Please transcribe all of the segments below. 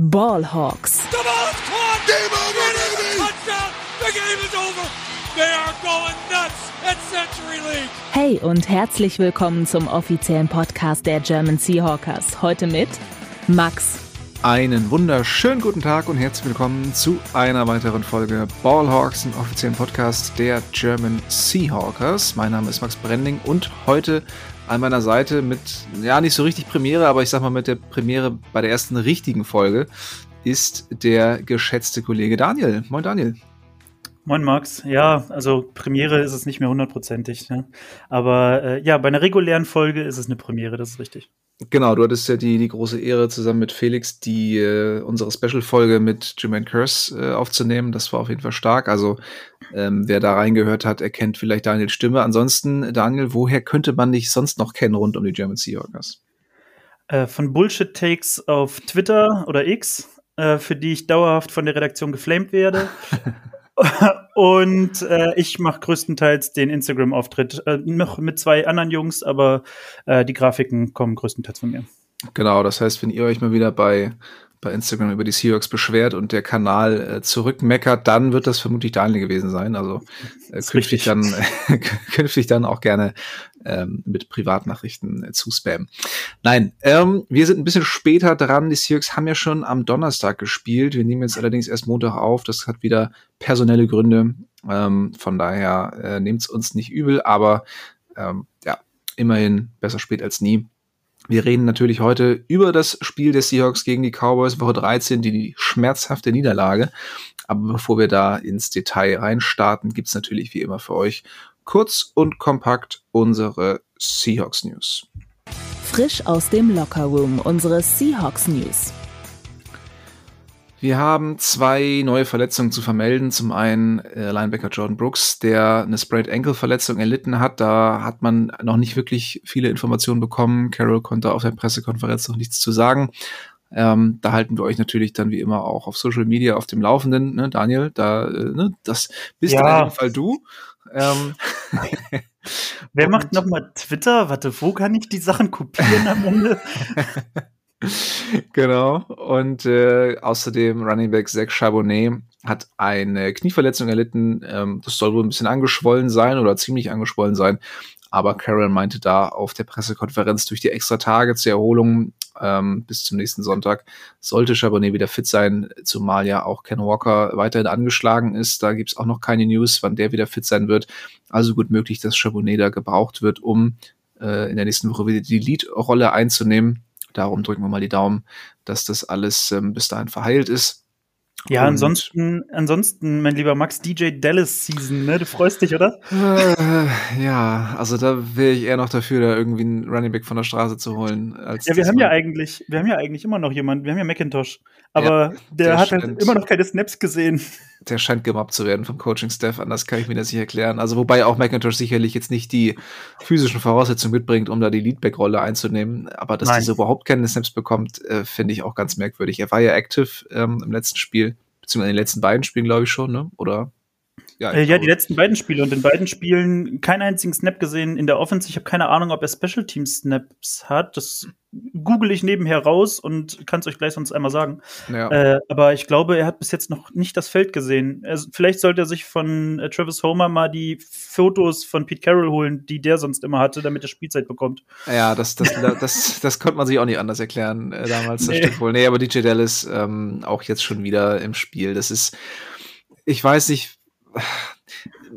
Ballhawks. The ball is caught. Game over, baby. Touchdown. The game is over. They are going nuts at Century League. Hey und herzlich willkommen zum offiziellen Podcast der German Seahawkers. Heute mit Max. Einen wunderschönen guten Tag und herzlich willkommen zu einer weiteren Folge Ballhawks, dem offiziellen Podcast der German Seahawkers. Mein Name ist Max Brending und heute an meiner Seite mit, ja, nicht so richtig Premiere, aber ich sag mal mit der Premiere bei der ersten richtigen Folge ist der geschätzte Kollege Daniel. Moin Daniel. Moin Max. Ja, also Premiere ist es nicht mehr hundertprozentig. Ne? Aber äh, ja, bei einer regulären Folge ist es eine Premiere, das ist richtig. Genau, du hattest ja die, die große Ehre, zusammen mit Felix die äh, unsere Special-Folge mit Jermaine Curse äh, aufzunehmen. Das war auf jeden Fall stark. Also ähm, wer da reingehört hat, erkennt vielleicht Daniels Stimme. Ansonsten, Daniel, woher könnte man dich sonst noch kennen rund um die German Seahawkers? Äh, von Bullshit-Takes auf Twitter oder X, äh, für die ich dauerhaft von der Redaktion geflamed werde. Und äh, ich mache größtenteils den Instagram-Auftritt. Äh, noch mit zwei anderen Jungs, aber äh, die Grafiken kommen größtenteils von mir. Genau, das heißt, wenn ihr euch mal wieder bei, bei Instagram über die Seahawks beschwert und der Kanal äh, zurückmeckert, dann wird das vermutlich Daniel gewesen sein. Also äh, künftig, dann, künftig dann auch gerne ähm, mit Privatnachrichten äh, zu spammen. Nein, ähm, wir sind ein bisschen später dran. Die Seahawks haben ja schon am Donnerstag gespielt. Wir nehmen jetzt allerdings erst Montag auf. Das hat wieder personelle Gründe. Ähm, von daher äh, nehmt es uns nicht übel, aber ähm, ja, immerhin besser spät als nie. Wir reden natürlich heute über das Spiel der Seahawks gegen die Cowboys, Woche 13, die, schmerzhafte Niederlage. Aber bevor wir da ins Detail reinstarten, gibt's natürlich wie immer für euch kurz und kompakt unsere Seahawks News. Frisch aus dem Lockerroom unsere Seahawks News. Wir haben zwei neue Verletzungen zu vermelden. Zum einen äh, Linebacker Jordan Brooks, der eine Sprayed Ankle Verletzung erlitten hat. Da hat man noch nicht wirklich viele Informationen bekommen. Carroll konnte auf der Pressekonferenz noch nichts zu sagen. Ähm, da halten wir euch natürlich dann wie immer auch auf Social Media auf dem Laufenden. Ne, Daniel, da, äh, ne, das bist ja. in jedem Fall du. Ähm, Wer macht nochmal Twitter? Warte, wo kann ich die Sachen kopieren am Ende? genau. Und äh, außerdem Running Back Zach Charbonnet hat eine Knieverletzung erlitten. Ähm, das soll wohl ein bisschen angeschwollen sein oder ziemlich angeschwollen sein. Aber Carol meinte da auf der Pressekonferenz durch die extra Tage zur Erholung ähm, bis zum nächsten Sonntag sollte Charbonnet wieder fit sein, zumal ja auch Ken Walker weiterhin angeschlagen ist. Da gibt's auch noch keine News, wann der wieder fit sein wird. Also gut möglich, dass Charbonnet da gebraucht wird, um äh, in der nächsten Woche wieder die Lead-Rolle einzunehmen. Darum drücken wir mal die Daumen, dass das alles ähm, bis dahin verheilt ist. Ja, und ansonsten, ansonsten, mein lieber Max, DJ Dallas Season, ne? Du freust dich, oder? Äh, ja, also da wäre ich eher noch dafür, da irgendwie einen Running Back von der Straße zu holen. Ja, wir haben ja eigentlich, wir haben ja eigentlich immer noch jemanden, wir haben ja McIntosh, aber ja, der, der, hat halt immer noch keine Snaps gesehen. Der scheint gemobbt zu werden vom Coaching-Staff, anders kann ich mir das nicht erklären. Also wobei auch McIntosh sicherlich jetzt nicht die physischen Voraussetzungen mitbringt, um da die Leadback-Rolle einzunehmen, aber dass Nein. dieser überhaupt keine Snaps bekommt, äh, finde ich auch ganz merkwürdig. Er war ja active ähm, im letzten Spiel beziehungsweise in den letzten beiden Spielen, glaube ich schon, ne? Oder? Ja, äh, ja die letzten beiden Spiele und in beiden Spielen keinen einzigen Snap gesehen in der Offense. Ich habe keine Ahnung, ob er Special Team Snaps hat. Das google ich nebenher raus und kann es euch gleich sonst einmal sagen. Ja. Äh, aber ich glaube, er hat bis jetzt noch nicht das Feld gesehen. Also, vielleicht sollte er sich von äh, Travis Homer mal die Fotos von Pete Carroll holen, die der sonst immer hatte, damit er Spielzeit bekommt. Ja, das, das, das, das, das konnte man sich auch nicht anders erklären äh, damals. Das nee. stimmt wohl. Nee, aber DJ Dallas ähm, auch jetzt schon wieder im Spiel. Das ist, ich weiß nicht,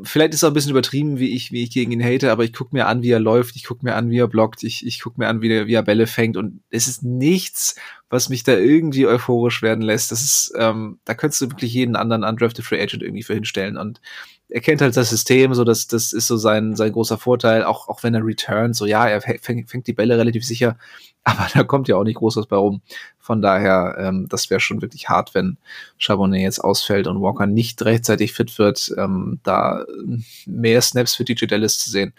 vielleicht ist auch ein bisschen übertrieben, wie ich, wie ich gegen ihn hate, aber ich gucke mir an, wie er läuft, ich gucke mir an, wie er blockt, ich, ich gucke mir an, wie, der, wie er Bälle fängt und es ist nichts, was mich da irgendwie euphorisch werden lässt. Das ist, ähm, da könntest du wirklich jeden anderen undrafted Free Agent irgendwie für hinstellen und er kennt halt das System, so dass das ist so sein sein großer Vorteil, auch auch wenn er returnt, so ja, er fängt, fängt die Bälle relativ sicher, aber da kommt ja auch nicht groß was bei rum. Von daher, ähm, das wäre schon wirklich hart, wenn Charbonnet jetzt ausfällt und Walker nicht rechtzeitig fit wird, ähm, da mehr Snaps für DJ Dallas zu sehen.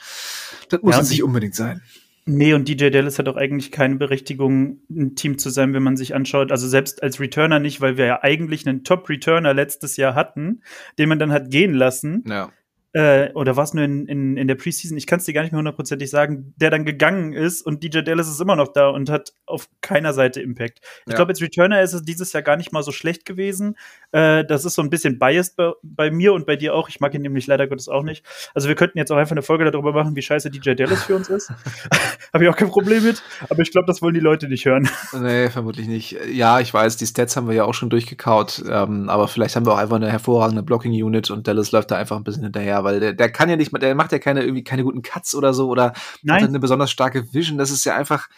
Das muss ja, nicht unbedingt sein. Nee, und DJ Dallas hat auch eigentlich keine Berechtigung, ein Team zu sein, wenn man sich anschaut. Also selbst als Returner nicht, weil wir ja eigentlich einen Top-Returner letztes Jahr hatten, den man dann hat gehen lassen. Ja. Äh, oder war es nur in, in, in der Preseason, ich kann es dir gar nicht mehr hundertprozentig sagen, der dann gegangen ist und DJ Dallas ist immer noch da und hat auf keiner Seite Impact. Ich ja. glaube, als Returner ist es dieses Jahr gar nicht mal so schlecht gewesen. Äh, das ist so ein bisschen biased bei, bei, mir und bei dir auch. Ich mag ihn nämlich leider Gottes auch nicht. Also wir könnten jetzt auch einfach eine Folge darüber machen, wie scheiße DJ Dallas für uns ist. Habe ich auch kein Problem mit, aber ich glaube, das wollen die Leute nicht hören. Nee, vermutlich nicht. Ja, ich weiß, die Stats haben wir ja auch schon durchgekaut, ähm, aber vielleicht haben wir auch einfach eine hervorragende Blocking-Unit und Dallas läuft da einfach ein bisschen hinterher, weil der, der kann ja nicht, der macht ja keine irgendwie keine guten Cuts oder so oder Nein. hat eine besonders starke Vision. Das ist ja einfach,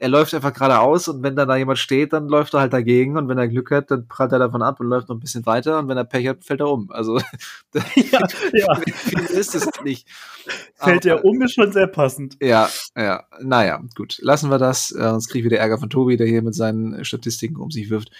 er läuft einfach geradeaus und wenn dann da jemand steht, dann läuft er halt dagegen und wenn er Glück hat, dann prallt er davon ab und läuft noch ein bisschen weiter und wenn er Pech hat, fällt er um. Also ja, ja. ist es nicht. Fällt er um, ist schon sehr passend. Ja, ja. Naja, gut. Lassen wir das. Äh, sonst kriege ich wieder Ärger von Tobi, der hier mit seinen Statistiken um sich wirft.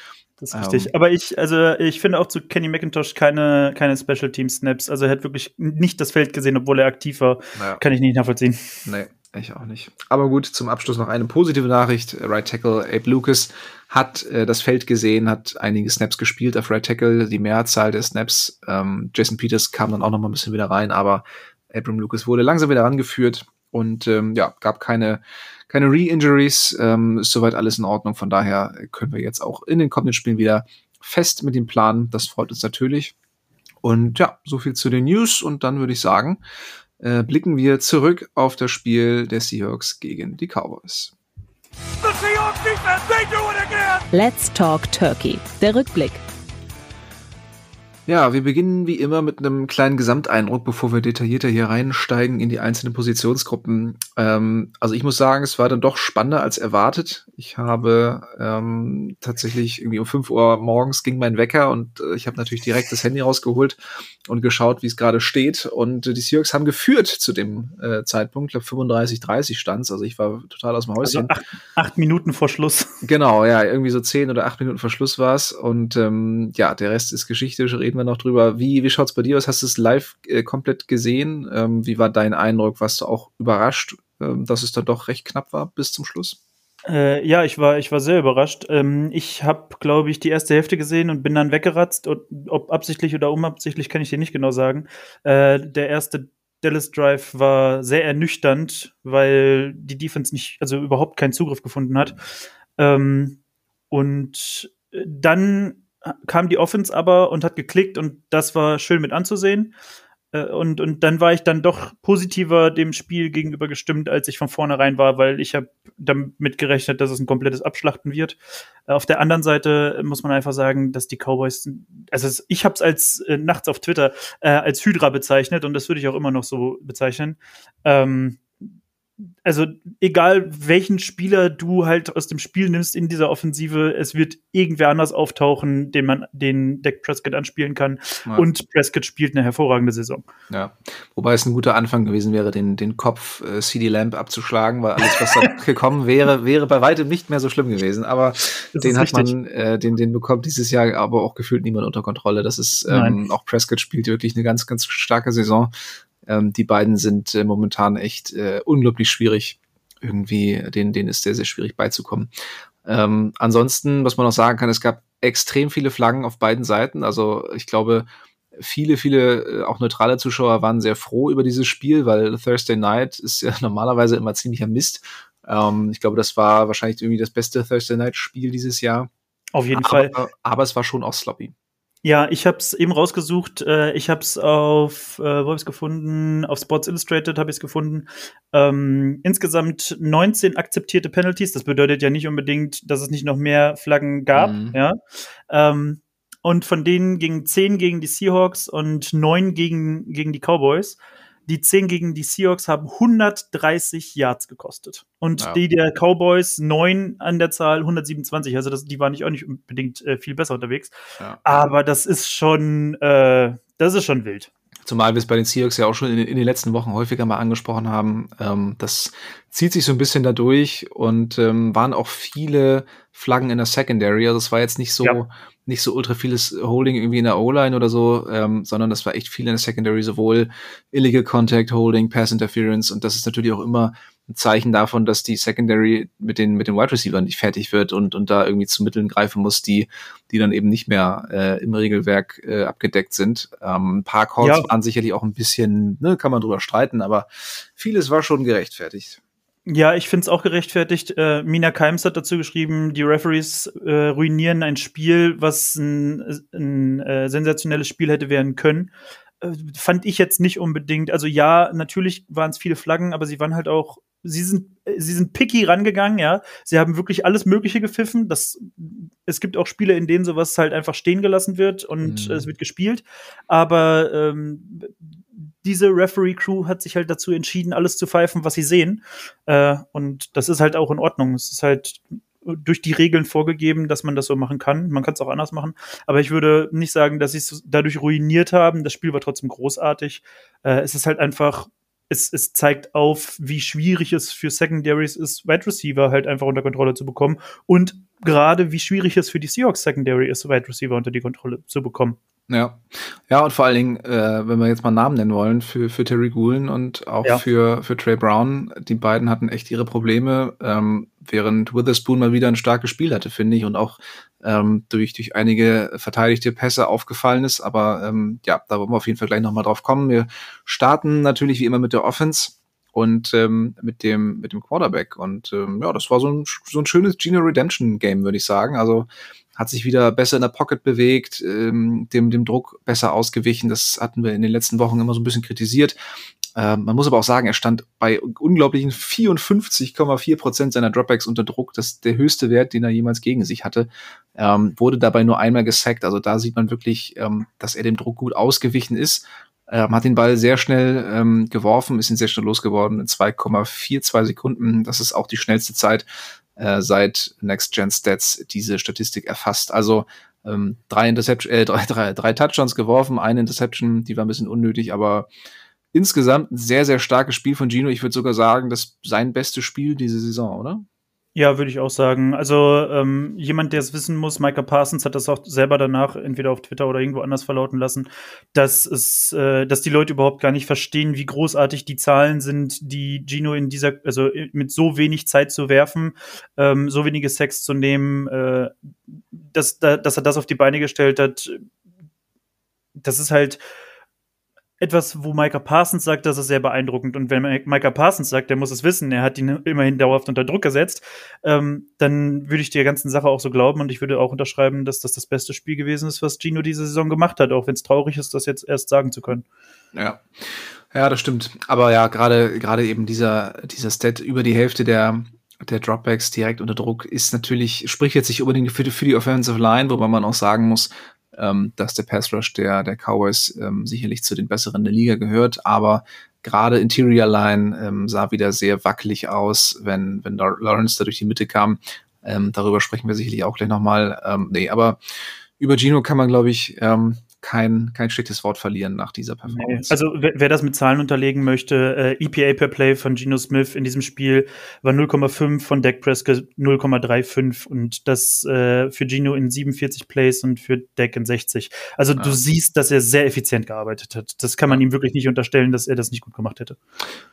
Das ist richtig. Ähm, Aber ich, also ich finde auch zu Kenny McIntosh keine, keine Special Team Snaps. Also er hat wirklich nicht das Feld gesehen, obwohl er aktiv war. Naja. Kann ich nicht nachvollziehen. Nee, ich auch nicht. Aber gut, zum Abschluss noch eine positive Nachricht. Right Tackle Abe Lucas hat äh, das Feld gesehen, hat einige Snaps gespielt auf Right Tackle, die Mehrzahl der Snaps. Ähm, Jason Peters kam dann auch noch mal ein bisschen wieder rein, aber Abram Lucas wurde langsam wieder rangeführt und ähm, ja, gab keine keine Re-Injuries, ähm, ist soweit alles in Ordnung. Von daher können wir jetzt auch in den kommenden Spielen wieder fest mit dem Plan. Das freut uns natürlich. Und ja, so viel zu den News. Und dann würde ich sagen, äh, blicken wir zurück auf das Spiel der Seahawks gegen die Cowboys. Let's Talk Turkey. Der Rückblick. Ja, wir beginnen wie immer mit einem kleinen Gesamteindruck, bevor wir detaillierter hier reinsteigen in die einzelnen Positionsgruppen. Ähm, also ich muss sagen, es war dann doch spannender als erwartet. Ich habe ähm, tatsächlich irgendwie um 5 Uhr morgens ging mein Wecker und äh, ich habe natürlich direkt das Handy rausgeholt und geschaut, wie es gerade steht. Und äh, die Seahawks haben geführt zu dem äh, Zeitpunkt, ich glaube 35, 30 stand Also ich war total aus dem Häuschen. Also acht, acht, Minuten vor Schluss. Genau, ja, irgendwie so zehn oder acht Minuten vor Schluss war es. Und ähm, ja, der Rest ist Geschichte, reden wir noch drüber. Wie, wie schaut's bei dir aus? Hast du es live äh, komplett gesehen? Ähm, wie war dein Eindruck? Warst du auch überrascht, ähm, dass es dann doch recht knapp war bis zum Schluss? Äh, ja, ich war, ich war sehr überrascht. Ähm, ich habe, glaube ich, die erste Hälfte gesehen und bin dann weggeratzt. Und ob absichtlich oder unabsichtlich, kann ich dir nicht genau sagen. Äh, der erste Dallas Drive war sehr ernüchternd, weil die Defense nicht, also überhaupt keinen Zugriff gefunden hat. Ähm, und dann kam die Offense aber und hat geklickt und das war schön mit anzusehen. Äh, und, und dann war ich dann doch positiver dem Spiel gegenüber gestimmt, als ich von vornherein war, weil ich habe damit gerechnet, dass es ein komplettes Abschlachten wird. Äh, auf der anderen Seite muss man einfach sagen, dass die Cowboys, also ich habe es als äh, nachts auf Twitter äh, als Hydra bezeichnet und das würde ich auch immer noch so bezeichnen. Ähm, also egal welchen Spieler du halt aus dem Spiel nimmst in dieser Offensive, es wird irgendwer anders auftauchen, den man den Deck Prescott anspielen kann. Ja. Und Prescott spielt eine hervorragende Saison. Ja, wobei es ein guter Anfang gewesen wäre, den, den Kopf äh, CD Lamp abzuschlagen, weil alles, was da gekommen wäre, wäre bei weitem nicht mehr so schlimm gewesen. Aber das den hat man, äh, den, den bekommt dieses Jahr aber auch gefühlt niemand unter Kontrolle. Das ist ähm, auch Prescott spielt wirklich eine ganz, ganz starke Saison. Ähm, die beiden sind äh, momentan echt äh, unglaublich schwierig. Irgendwie, denen, denen ist sehr, sehr schwierig beizukommen. Ähm, ansonsten, was man noch sagen kann, es gab extrem viele Flaggen auf beiden Seiten. Also ich glaube, viele, viele äh, auch neutrale Zuschauer waren sehr froh über dieses Spiel, weil Thursday Night ist ja normalerweise immer ziemlicher Mist. Ähm, ich glaube, das war wahrscheinlich irgendwie das beste Thursday Night Spiel dieses Jahr. Auf jeden aber, Fall. Aber es war schon auch sloppy. Ja, ich habe es eben rausgesucht. Äh, ich habe es auf, äh, wo habe ich gefunden? Auf Sports Illustrated habe ich es gefunden. Ähm, insgesamt 19 akzeptierte Penalties. Das bedeutet ja nicht unbedingt, dass es nicht noch mehr Flaggen gab. Mhm. Ja. Ähm, und von denen gingen 10 gegen die Seahawks und 9 gegen, gegen die Cowboys. Die 10 gegen die Seahawks haben 130 Yards gekostet. Und ja. die der Cowboys 9 an der Zahl 127. Also das, die waren nicht auch nicht unbedingt äh, viel besser unterwegs. Ja. Aber das ist schon, äh, das ist schon wild. Zumal wir es bei den Seahawks ja auch schon in, in, den letzten Wochen häufiger mal angesprochen haben. Ähm, das zieht sich so ein bisschen dadurch und ähm, waren auch viele Flaggen in der Secondary. Also es war jetzt nicht so, ja nicht so ultra vieles Holding irgendwie in der O-Line oder so, ähm, sondern das war echt viel in der Secondary, sowohl Illegal Contact, Holding, Pass Interference und das ist natürlich auch immer ein Zeichen davon, dass die Secondary mit den, mit den Wide Receivers nicht fertig wird und, und da irgendwie zu Mitteln greifen muss, die, die dann eben nicht mehr äh, im Regelwerk äh, abgedeckt sind. Ähm, ein paar Calls ja. waren sicherlich auch ein bisschen, ne, kann man drüber streiten, aber vieles war schon gerechtfertigt. Ja, ich finde es auch gerechtfertigt. Äh, Mina Keims hat dazu geschrieben, die Referees äh, ruinieren ein Spiel, was ein, ein äh, sensationelles Spiel hätte werden können. Äh, fand ich jetzt nicht unbedingt. Also ja, natürlich waren es viele Flaggen, aber sie waren halt auch, sie sind, sie sind picky rangegangen, ja. Sie haben wirklich alles Mögliche gepfiffen. Das, es gibt auch Spiele, in denen sowas halt einfach stehen gelassen wird und mhm. es wird gespielt. Aber ähm, diese Referee-Crew hat sich halt dazu entschieden, alles zu pfeifen, was sie sehen. Äh, und das ist halt auch in Ordnung. Es ist halt durch die Regeln vorgegeben, dass man das so machen kann. Man kann es auch anders machen. Aber ich würde nicht sagen, dass sie es dadurch ruiniert haben. Das Spiel war trotzdem großartig. Äh, es ist halt einfach, es, es zeigt auf, wie schwierig es für Secondaries ist, Wide Receiver halt einfach unter Kontrolle zu bekommen. Und gerade wie schwierig es für die Seahawks Secondary ist, Wide Receiver unter die Kontrolle zu bekommen. Ja. Ja, und vor allen Dingen, äh, wenn wir jetzt mal Namen nennen wollen, für, für Terry Gulen und auch ja. für, für Trey Brown, die beiden hatten echt ihre Probleme, ähm, während Witherspoon mal wieder ein starkes Spiel hatte, finde ich, und auch ähm, durch, durch einige verteidigte Pässe aufgefallen ist. Aber ähm, ja, da wollen wir auf jeden Fall gleich nochmal drauf kommen. Wir starten natürlich wie immer mit der Offense und ähm, mit dem mit dem Quarterback und ähm, ja, das war so ein so ein schönes Gino Redemption Game, würde ich sagen. Also hat sich wieder besser in der Pocket bewegt, ähm, dem, dem Druck besser ausgewichen. Das hatten wir in den letzten Wochen immer so ein bisschen kritisiert. Ähm, man muss aber auch sagen, er stand bei unglaublichen 54,4 Prozent seiner Dropbacks unter Druck. Das ist der höchste Wert, den er jemals gegen sich hatte. Ähm, wurde dabei nur einmal gesackt. Also da sieht man wirklich, ähm, dass er dem Druck gut ausgewichen ist. Ähm, hat den Ball sehr schnell ähm, geworfen, ist ihn sehr schnell losgeworden in 2,42 Sekunden. Das ist auch die schnellste Zeit äh, seit Next Gen Stats diese Statistik erfasst. Also ähm, drei, Interception, äh, drei, drei, drei Touchdowns geworfen, eine Interception, die war ein bisschen unnötig, aber insgesamt ein sehr, sehr starkes Spiel von Gino. Ich würde sogar sagen, das sein bestes Spiel diese Saison, oder? Ja, würde ich auch sagen. Also ähm, jemand, der es wissen muss, Micah Parsons hat das auch selber danach entweder auf Twitter oder irgendwo anders verlauten lassen, dass es, äh, dass die Leute überhaupt gar nicht verstehen, wie großartig die Zahlen sind, die Gino in dieser, also mit so wenig Zeit zu werfen, ähm, so wenige Sex zu nehmen, äh, dass, dass er das auf die Beine gestellt hat. Das ist halt etwas, wo Micah Parsons sagt, das ist sehr beeindruckend. Und wenn Micah Parsons sagt, der muss es wissen, er hat ihn immerhin dauerhaft unter Druck gesetzt, ähm, dann würde ich der ganzen Sache auch so glauben und ich würde auch unterschreiben, dass das das beste Spiel gewesen ist, was Gino diese Saison gemacht hat, auch wenn es traurig ist, das jetzt erst sagen zu können. Ja. Ja, das stimmt. Aber ja, gerade gerade eben dieser dieser Stat über die Hälfte der der Dropbacks direkt unter Druck ist natürlich spricht jetzt nicht unbedingt für die, für die Offensive Line, wobei man auch sagen muss, ähm, dass der Pass Rush der, der Cowboys ähm, sicherlich zu den besseren der Liga gehört, aber gerade Interior Line ähm, sah wieder sehr wackelig aus, wenn, wenn Lawrence da durch die Mitte kam. Ähm, darüber sprechen wir sicherlich auch gleich nochmal. Ähm, nee, aber über Gino kann man, glaube ich, ähm, kein, kein schlechtes Wort verlieren nach dieser Performance. Also wer, wer, das mit Zahlen unterlegen möchte, äh, EPA per Play von Geno Smith in diesem Spiel war 0,5 von Dak Prescott 0,35 und das äh, für Gino in 47 Plays und für Dak in 60. Also ja. du siehst, dass er sehr effizient gearbeitet hat. Das kann man ihm wirklich nicht unterstellen, dass er das nicht gut gemacht hätte.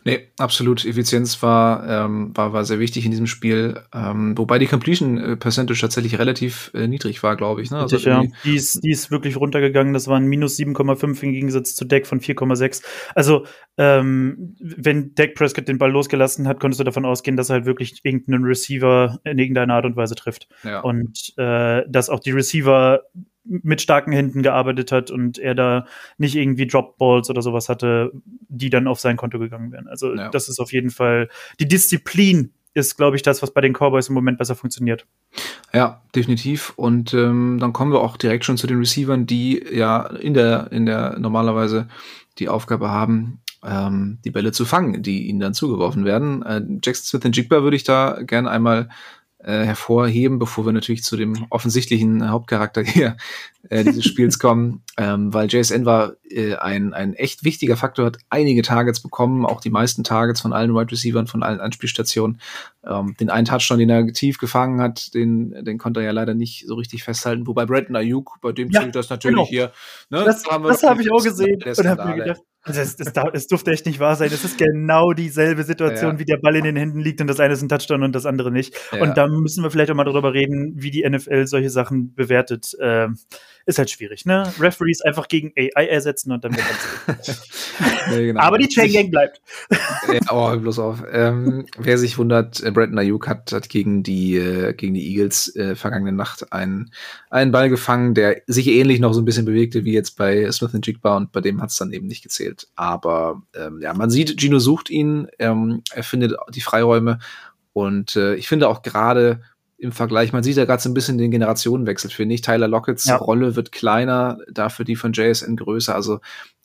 Nee, absolut. Effizienz war, ähm, war, war sehr wichtig in diesem Spiel. Ähm, wobei die Completion äh, Percentage tatsächlich relativ äh, niedrig war, glaube ich. Ne? Also ja. die, ist, die ist wirklich runtergegangen das waren minus 7,5 im Gegensatz zu Deck von 4,6. Also, ähm, wenn Deck Prescott den Ball losgelassen hat, konntest du davon ausgehen, dass er halt wirklich irgendeinen Receiver in irgendeiner Art und Weise trifft. Ja. Und äh, dass auch die Receiver mit starken Händen gearbeitet hat und er da nicht irgendwie Dropballs oder sowas hatte, die dann auf sein Konto gegangen wären. Also ja. das ist auf jeden Fall die Disziplin, ist, glaube ich, das, was bei den Cowboys im Moment besser funktioniert. Ja, definitiv. Und ähm, dann kommen wir auch direkt schon zu den Receivern, die ja in der, in der normalerweise die Aufgabe haben, ähm, die Bälle zu fangen, die ihnen dann zugeworfen werden. Äh, Jackson Smith und Jigba würde ich da gerne einmal äh, hervorheben, bevor wir natürlich zu dem offensichtlichen Hauptcharakter hier äh, dieses Spiels kommen, ähm, weil JSN war äh, ein, ein echt wichtiger Faktor, hat einige Targets bekommen, auch die meisten Targets von allen Wide Receivers, von allen Anspielstationen. Ähm, den einen Touchdown, den er tief gefangen hat, den, den konnte er ja leider nicht so richtig festhalten. Wobei Brandon Ayuk, bei dem ja, zählt das natürlich genau. hier. Ne, das, das habe ich auch gesehen und habe mir gedacht, also es, es, es, durfte echt nicht wahr sein. Es ist genau dieselbe Situation, ja. wie der Ball in den Händen liegt und das eine ist ein Touchdown und das andere nicht. Ja. Und da müssen wir vielleicht auch mal darüber reden, wie die NFL solche Sachen bewertet. Ähm, ist halt schwierig, ne? Referees einfach gegen AI ersetzen und dann wird alles nee, genau. Aber die Chain Gang bleibt. ja, oh, bloß auf. Ähm, wer sich wundert, äh, Brandon Ayuk hat, hat gegen die äh, gegen die Eagles äh, vergangene Nacht einen, einen Ball gefangen, der sich ähnlich noch so ein bisschen bewegte wie jetzt bei Smith Jigba und bei dem hat es dann eben nicht gezählt. Aber ähm, ja, man sieht, Gino sucht ihn, ähm, er findet die Freiräume und äh, ich finde auch gerade im Vergleich, man sieht ja gerade so ein bisschen den Generationenwechsel, finde ich. Tyler Lockets ja. Rolle wird kleiner, dafür die von JSN größer. Also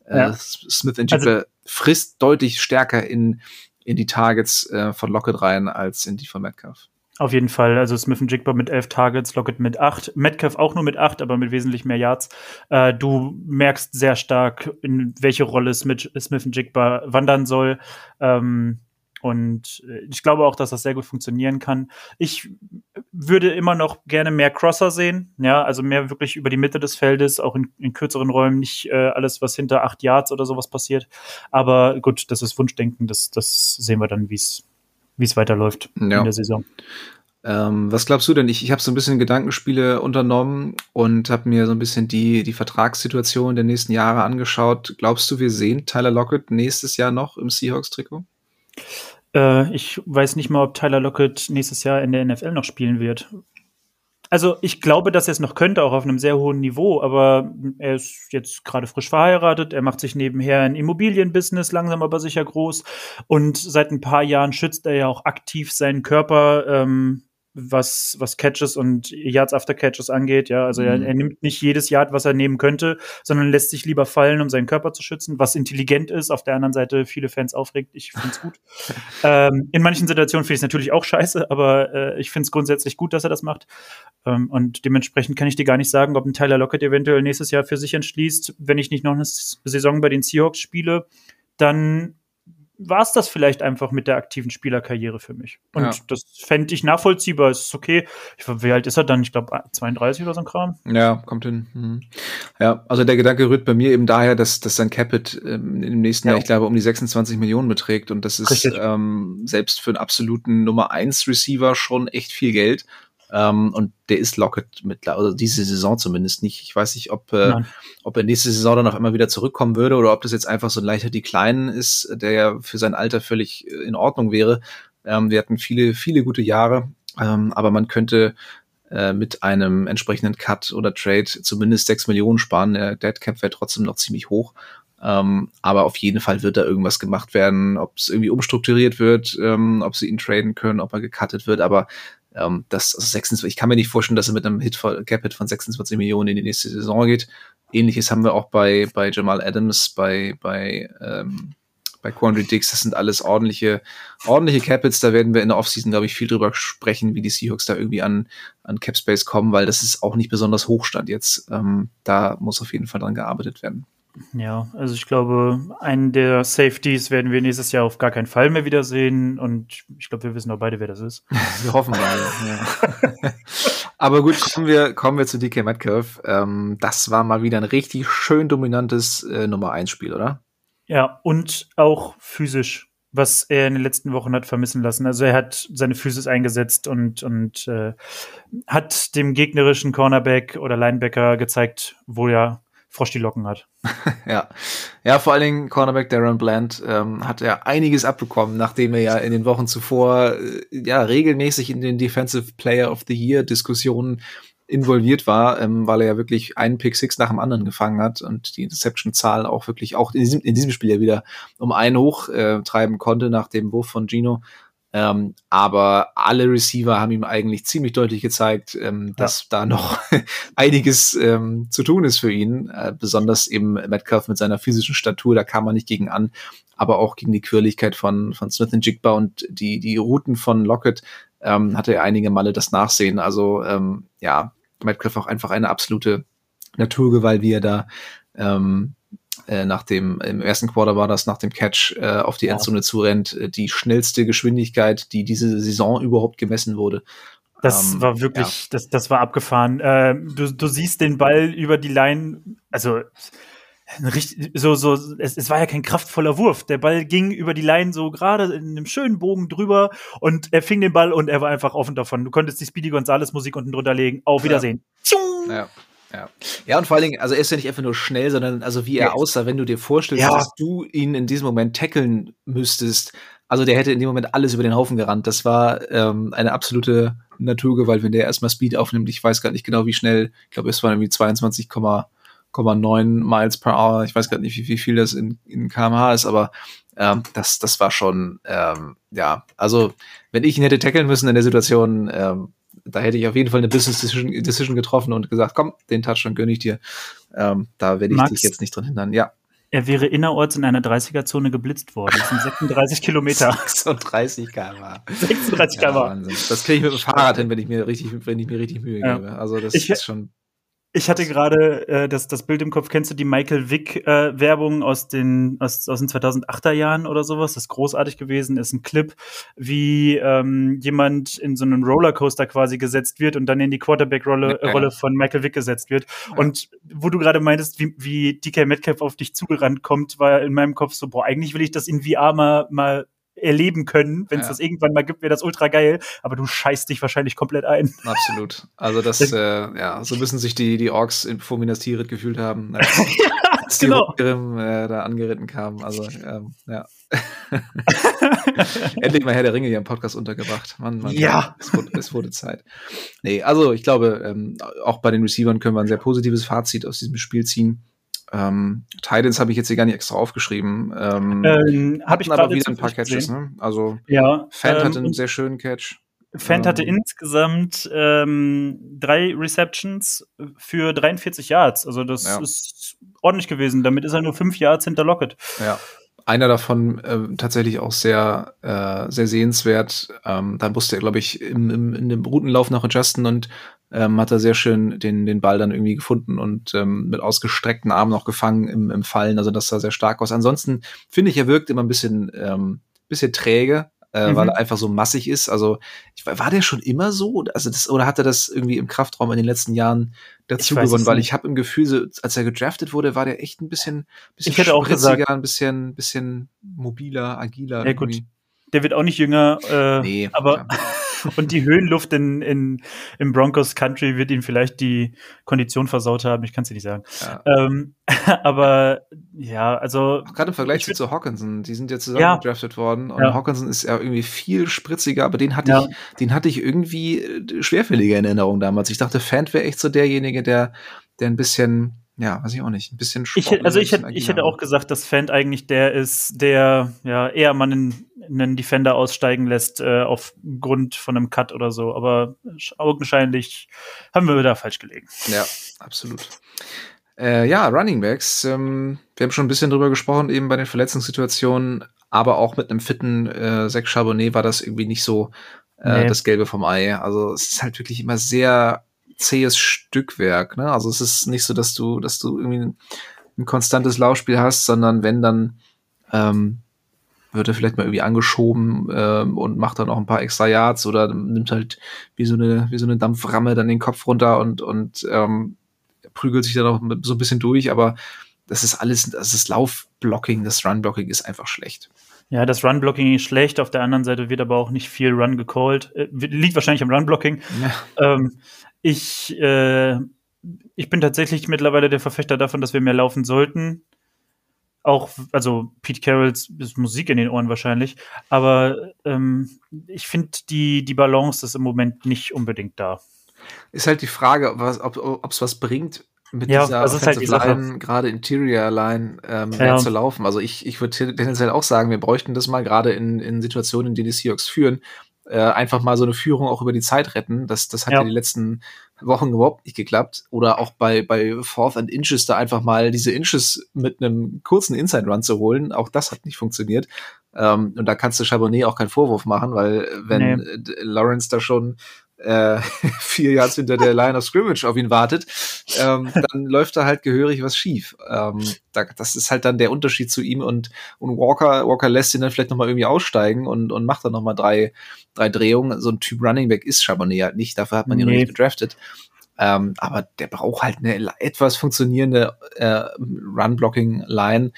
äh, ja. Smith and also, frisst deutlich stärker in, in die Targets äh, von Lockett rein als in die von Metcalf. Auf jeden Fall. Also Smith und Jigba mit elf Targets, Lockett mit acht, Metcalf auch nur mit acht, aber mit wesentlich mehr Yards. Äh, du merkst sehr stark, in welche Rolle Smith, Smith und Jigba wandern soll. Ähm, und äh, ich glaube auch, dass das sehr gut funktionieren kann. Ich würde immer noch gerne mehr Crosser sehen, ja, also mehr wirklich über die Mitte des Feldes, auch in, in kürzeren Räumen, nicht äh, alles, was hinter acht Yards oder sowas passiert. Aber gut, das ist Wunschdenken, das, das sehen wir dann, wie es wie es weiterläuft ja. in der Saison. Ähm, was glaubst du denn? Ich, ich habe so ein bisschen Gedankenspiele unternommen und habe mir so ein bisschen die, die Vertragssituation der nächsten Jahre angeschaut. Glaubst du, wir sehen Tyler Lockett nächstes Jahr noch im Seahawks-Trikot? Äh, ich weiß nicht mal, ob Tyler Lockett nächstes Jahr in der NFL noch spielen wird. Also ich glaube, dass er es noch könnte, auch auf einem sehr hohen Niveau, aber er ist jetzt gerade frisch verheiratet, er macht sich nebenher ein Immobilienbusiness, langsam aber sicher groß. Und seit ein paar Jahren schützt er ja auch aktiv seinen Körper ähm, was, was Catches und Yards after Catches angeht. Ja, also mhm. er, er, nimmt nicht jedes Yard, was er nehmen könnte, sondern lässt sich lieber fallen, um seinen Körper zu schützen, was intelligent ist. Auf der anderen Seite viele Fans aufregt. Ich finde es gut. ähm, in manchen Situationen finde ich es natürlich auch scheiße, aber äh, ich finde es grundsätzlich gut, dass er das macht. Ähm, und dementsprechend kann ich dir gar nicht sagen, ob ein Tyler Lockett eventuell nächstes Jahr für sich entschließt, wenn ich nicht noch eine Saison bei den Seahawks spiele, dann war es das vielleicht einfach mit der aktiven Spielerkarriere für mich. Und ja. das fände ich nachvollziehbar. Es ist okay. Ich, wie alt ist er dann? Ich glaube 32 oder so ein Kram. Ja, kommt hin. Mhm. Ja, also der Gedanke rührt bei mir eben daher, dass, dass sein Capit ähm, im nächsten ja. Jahr, ich glaube, um die 26 Millionen beträgt. Und das ist ähm, selbst für einen absoluten Nummer 1 Receiver schon echt viel Geld. Ähm, und der ist Lockett mit, also diese Saison zumindest nicht. Ich weiß nicht, ob, äh, ob er nächste Saison dann auch immer wieder zurückkommen würde oder ob das jetzt einfach so ein leichter Decline ist, der ja für sein Alter völlig äh, in Ordnung wäre. Ähm, wir hatten viele, viele gute Jahre, ähm, aber man könnte äh, mit einem entsprechenden Cut oder Trade zumindest sechs Millionen sparen. Der Dead Cap wäre trotzdem noch ziemlich hoch. Ähm, aber auf jeden Fall wird da irgendwas gemacht werden, ob es irgendwie umstrukturiert wird, ähm, ob sie ihn traden können, ob er gecuttet wird. Aber ähm, das also 26, ich kann mir nicht vorstellen, dass er mit einem Hit Cap Hit von 26 Millionen in die nächste Saison geht. Ähnliches haben wir auch bei, bei Jamal Adams, bei, bei, ähm, bei Quandry Dix. Das sind alles ordentliche, ordentliche Capits. Da werden wir in der Offseason, glaube ich, viel drüber sprechen, wie die Seahawks da irgendwie an, an Cap Space kommen, weil das ist auch nicht besonders Hochstand jetzt. Ähm, da muss auf jeden Fall dran gearbeitet werden. Ja, also ich glaube, einen der Safeties werden wir nächstes Jahr auf gar keinen Fall mehr wiedersehen und ich glaube, wir wissen auch beide, wer das ist. Wir hoffen mal. ja. Aber gut, kommen wir, kommen wir zu DK Metcalf. Ähm, das war mal wieder ein richtig schön dominantes äh, Nummer 1 Spiel, oder? Ja, und auch physisch, was er in den letzten Wochen hat vermissen lassen. Also er hat seine Physis eingesetzt und, und äh, hat dem gegnerischen Cornerback oder Linebacker gezeigt, wo er Frosch die Locken hat. ja. Ja, vor allen Dingen Cornerback Darren Bland ähm, hat ja einiges abbekommen, nachdem er ja in den Wochen zuvor äh, ja regelmäßig in den Defensive Player of the Year Diskussionen involviert war, ähm, weil er ja wirklich einen Pick Six nach dem anderen gefangen hat und die Interception-Zahl auch wirklich auch in diesem, in diesem Spiel ja wieder um einen hoch äh, treiben konnte nach dem Wurf von Gino. Ähm, aber alle Receiver haben ihm eigentlich ziemlich deutlich gezeigt, ähm, dass ja. da noch einiges ähm, zu tun ist für ihn. Äh, besonders eben Metcalf mit seiner physischen Statur, da kam man nicht gegen an, aber auch gegen die Quirligkeit von, von Smith und Jigba und die, die Routen von Lockett ähm, hatte er einige Male das Nachsehen. Also ähm, ja, Metcalf auch einfach eine absolute Naturgewalt, wie er da ähm, äh, nach dem, im ersten Quarter war das nach dem Catch äh, auf die Endzone ja. zurennt, äh, die schnellste Geschwindigkeit, die diese Saison überhaupt gemessen wurde. Das ähm, war wirklich, ja. das, das war abgefahren. Äh, du, du siehst den Ball über die Line, also richtig, so, so, es, es war ja kein kraftvoller Wurf. Der Ball ging über die Line so gerade in einem schönen Bogen drüber und er fing den Ball und er war einfach offen davon. Du konntest die Speedy Gonzales Musik unten drunter legen. Auf Wiedersehen. Ja. Ja. Ja. und vor allen Dingen, also er ist ja nicht einfach nur schnell, sondern also wie er ja. aussah, wenn du dir vorstellst, ja. dass du ihn in diesem Moment tackeln müsstest. Also der hätte in dem Moment alles über den Haufen gerannt. Das war ähm, eine absolute Naturgewalt, wenn der erstmal Speed aufnimmt. Ich weiß gar nicht genau, wie schnell. Ich glaube, es waren irgendwie 22,9 Miles per Hour. Ich weiß gar nicht, wie, wie viel das in, in kmh ist, aber ähm, das, das war schon, ähm, ja, also wenn ich ihn hätte tackeln müssen in der Situation, ähm, da hätte ich auf jeden Fall eine Business Decision, Decision getroffen und gesagt, komm, den Touchdown gönne ich dir. Ähm, da werde ich Max, dich jetzt nicht dran hindern. Ja. Er wäre innerorts in einer 30er-Zone geblitzt worden. Das sind 36 Kilometer. 36 km/h. 36 km/h. Ja, das kriege ich mit dem Fahrrad hin, wenn ich mir richtig, wenn ich mir richtig Mühe ja. gebe. Also das ich, ist schon ich hatte gerade äh, das, das Bild im Kopf. Kennst du die Michael Wick äh, Werbung aus den aus, aus den 2008er Jahren oder sowas? Das ist großartig gewesen. Ist ein Clip, wie ähm, jemand in so einen Rollercoaster quasi gesetzt wird und dann in die Quarterback-Rolle ja. Rolle von Michael Wick gesetzt wird. Ja. Und wo du gerade meintest, wie, wie DK Metcalf auf dich zugerannt kommt, war in meinem Kopf so, boah, eigentlich will ich das in VR mal, mal erleben können. Wenn es ja. das irgendwann mal gibt, wäre das ultra geil. Aber du scheißt dich wahrscheinlich komplett ein. Absolut. Also das, äh, ja, so müssen sich die, die Orks in, vor Minas Tirith gefühlt haben. Als, ja, als die genau. Grimm, äh, da angeritten kamen. Also, ähm, ja. Endlich mal Herr der Ringe hier im Podcast untergebracht. Mann, Mann, ja. Es wurde, es wurde, Zeit. Nee, also ich glaube, ähm, auch bei den Receivern können wir ein sehr positives Fazit aus diesem Spiel ziehen. Ähm, Titans habe ich jetzt hier gar nicht extra aufgeschrieben. Ähm, ähm, habe ich aber wieder ein paar Catches. Ne? Also ja, Fant ähm, hatte einen sehr schönen Catch. Fant hatte ähm, insgesamt ähm, drei Receptions für 43 Yards. Also das ja. ist ordentlich gewesen. Damit ist er nur fünf Yards hinter Lockett. Ja. Einer davon äh, tatsächlich auch sehr, äh, sehr sehenswert. Ähm, dann musste er, glaube ich, im, im, in dem Routenlauf nach Justin und ähm, hat er sehr schön den, den Ball dann irgendwie gefunden und ähm, mit ausgestreckten Armen noch gefangen im, im Fallen. Also das sah sehr stark aus. Ansonsten finde ich, er wirkt immer ein bisschen, ähm, bisschen träge, äh, mhm. weil er einfach so massig ist. Also ich, war der schon immer so? Also das, oder hat er das irgendwie im Kraftraum in den letzten Jahren dazu gewonnen? Weil ich habe im Gefühl, so, als er gedraftet wurde, war der echt ein bisschen, bisschen ich hätte auch gesagt, ein bisschen, bisschen mobiler, agiler. Ja, gut. Der wird auch nicht jünger, äh, nee, aber und die Höhenluft in, in, im Broncos Country wird ihm vielleicht die Kondition versaut haben. Ich kann es dir nicht sagen. Ja. Ähm, aber ja, also. Gerade im Vergleich zu Hawkinson, die sind ja zusammen ja. gedraftet worden und ja. Hawkinson ist ja irgendwie viel spritziger, aber den hatte ich, den hatte ich irgendwie äh, schwerfälliger in Erinnerung damals. Ich dachte, Fant wäre echt so derjenige, der, der ein bisschen ja, weiß ich auch nicht, ein bisschen ich, Also ich hätte, ich hätte auch gesagt, dass Fant eigentlich der ist, der ja eher mal einen, einen Defender aussteigen lässt äh, aufgrund von einem Cut oder so. Aber augenscheinlich haben wir da falsch gelegen. Ja, absolut. Äh, ja, Running Backs. Ähm, wir haben schon ein bisschen drüber gesprochen, eben bei den Verletzungssituationen, aber auch mit einem fitten äh, Zach Charbonnet war das irgendwie nicht so äh, nee. das Gelbe vom Ei. Also es ist halt wirklich immer sehr zähes Stückwerk. Ne? Also es ist nicht so, dass du, dass du irgendwie ein, ein konstantes Laufspiel hast, sondern wenn dann ähm, wird er vielleicht mal irgendwie angeschoben ähm, und macht dann auch ein paar extra Yards oder nimmt halt wie so eine wie so eine Dampframme dann den Kopf runter und und ähm, prügelt sich dann auch so ein bisschen durch, aber das ist alles, das ist Laufblocking, das Runblocking ist einfach schlecht. Ja, das Run-Blocking ist schlecht. Auf der anderen Seite wird aber auch nicht viel Run gecallt. Äh, liegt wahrscheinlich am Run-Blocking. Ja. Ähm, ich, äh, ich bin tatsächlich mittlerweile der Verfechter davon, dass wir mehr laufen sollten. Auch, also Pete Carrolls ist Musik in den Ohren wahrscheinlich. Aber ähm, ich finde, die, die Balance ist im Moment nicht unbedingt da. Ist halt die Frage, ob es was bringt, mit ja, dieser das ist halt die Line, gerade Interior Line, ähm, ja. mehr zu laufen. Also ich, ich würde tendenziell auch sagen, wir bräuchten das mal gerade in, in Situationen, in denen die Seahawks führen, äh, einfach mal so eine Führung auch über die Zeit retten. Das, das hat ja. ja die letzten Wochen überhaupt nicht geklappt. Oder auch bei, bei Fourth and Inches da einfach mal diese Inches mit einem kurzen Inside Run zu holen. Auch das hat nicht funktioniert. Ähm, und da kannst du Chabonnet auch keinen Vorwurf machen, weil wenn nee. Lawrence da schon äh, vier Yards hinter der Line of Scrimmage auf ihn wartet, ähm, dann läuft da halt gehörig was schief. Ähm, da, das ist halt dann der Unterschied zu ihm und, und Walker, Walker lässt ihn dann vielleicht nochmal irgendwie aussteigen und, und macht dann nochmal drei, drei Drehungen. So ein Typ Running Back ist Charbonnet halt nicht, dafür hat man ihn nee. noch nicht gedraftet. Ähm, aber der braucht halt eine etwas funktionierende äh, Run-Blocking-Line,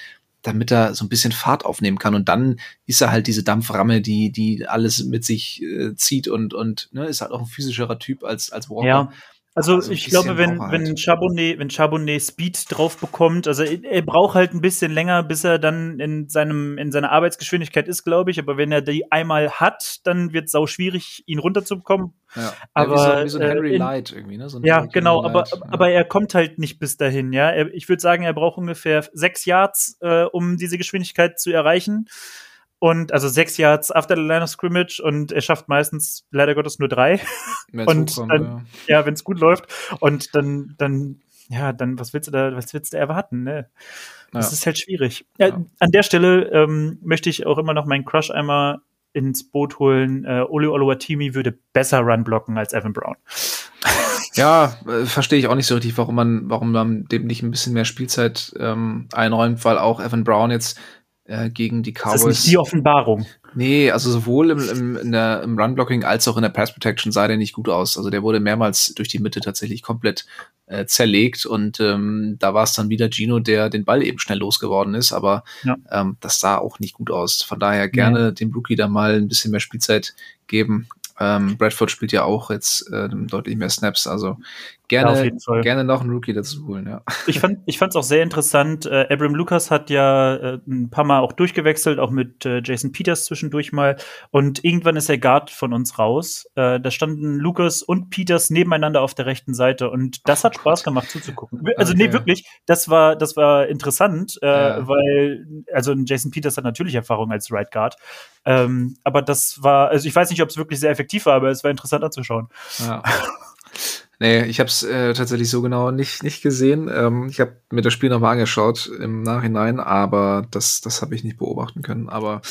damit er so ein bisschen Fahrt aufnehmen kann. Und dann ist er halt diese Dampframme, die, die alles mit sich äh, zieht und, und ne, ist halt auch ein physischerer Typ als, als Walker. Ja. Also, also ich glaube, wenn, halt. wenn Charbonnet, wenn Charbonnet Speed drauf bekommt, also er, er, braucht halt ein bisschen länger, bis er dann in seinem, in seiner Arbeitsgeschwindigkeit ist, glaube ich. Aber wenn er die einmal hat, dann wird es sau schwierig, ihn runterzubekommen. Ja. Aber, ja, wie, so, wie so ein Henry äh, in, Light irgendwie, ne? So ja, Henry genau, Light, aber, ja. aber er kommt halt nicht bis dahin, ja. Er, ich würde sagen, er braucht ungefähr sechs Yards, äh, um diese Geschwindigkeit zu erreichen. Und also sechs Yards after the line of scrimmage und er schafft meistens leider Gottes nur drei. und dann, ja, ja wenn es gut läuft. Und dann, dann, ja, dann, was willst du da, was willst du erwarten, ne? Das ja. ist halt schwierig. Ja, ja. An der Stelle ähm, möchte ich auch immer noch meinen Crush einmal ins Boot holen. Äh, Oli Oluwatimi würde besser Run blocken als Evan Brown. Ja, äh, verstehe ich auch nicht so richtig, warum man, warum man dem nicht ein bisschen mehr Spielzeit ähm, einräumt, weil auch Evan Brown jetzt äh, gegen die Cowboys. Das ist nicht die Offenbarung. Nee, also sowohl im, im, in der, im Run-Blocking als auch in der Pass-Protection sah der nicht gut aus. Also der wurde mehrmals durch die Mitte tatsächlich komplett äh, zerlegt und ähm, da war es dann wieder Gino, der den Ball eben schnell losgeworden ist, aber ja. ähm, das sah auch nicht gut aus. Von daher gerne nee. dem Rookie da mal ein bisschen mehr Spielzeit geben. Ähm, Bradford spielt ja auch jetzt äh, deutlich mehr Snaps, also gerne, ja, gerne noch einen Rookie dazu holen, ja. Ich fand ich fand's auch sehr interessant. Äh, Abram Lucas hat ja äh, ein paar Mal auch durchgewechselt, auch mit äh, Jason Peters zwischendurch mal. Und irgendwann ist der Guard von uns raus. Äh, da standen Lucas und Peters nebeneinander auf der rechten Seite und das hat Spaß gemacht zuzugucken. Also okay. nee, wirklich, das war das war interessant, äh, ja. weil also Jason Peters hat natürlich Erfahrung als Right Guard. Ähm, aber das war, also ich weiß nicht, ob es wirklich sehr effektiv war, aber es war interessant anzuschauen. Ja. Nee, ich habe es äh, tatsächlich so genau nicht, nicht gesehen. Ähm, ich habe mir das Spiel nochmal angeschaut im Nachhinein, aber das, das habe ich nicht beobachten können. Aber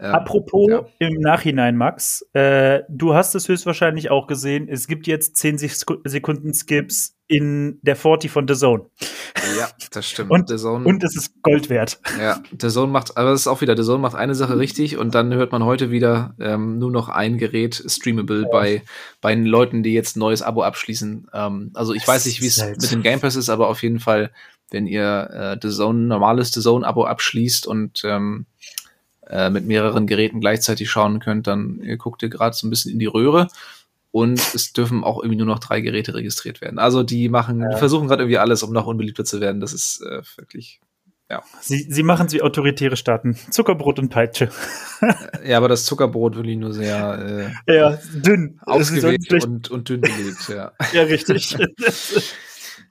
ähm, Apropos ja. im Nachhinein, Max, äh, du hast es höchstwahrscheinlich auch gesehen. Es gibt jetzt 10 Sekunden Skips in der 40 von The Zone. Ja, das stimmt. und, The Zone, und es ist Gold wert. Ja, The Zone macht, aber es ist auch wieder, The Zone macht eine Sache richtig und dann hört man heute wieder ähm, nur noch ein Gerät streamable ja. bei, bei den Leuten, die jetzt ein neues Abo abschließen. Ähm, also ich das weiß nicht, wie es mit dem Game Pass ist, aber auf jeden Fall, wenn ihr äh, The Zone, normales The Zone Abo abschließt und ähm, äh, mit mehreren Geräten gleichzeitig schauen könnt, dann ihr guckt ihr gerade so ein bisschen in die Röhre. Und es dürfen auch irgendwie nur noch drei Geräte registriert werden. Also die machen, ja. die versuchen gerade irgendwie alles, um noch unbeliebter zu werden. Das ist äh, wirklich ja. Sie, sie machen sie autoritäre Staaten. Zuckerbrot und Peitsche. ja, aber das Zuckerbrot will ich nur sehr äh, ja, dünn. ausgewählt und, und dünn belegt, ja. ja, richtig.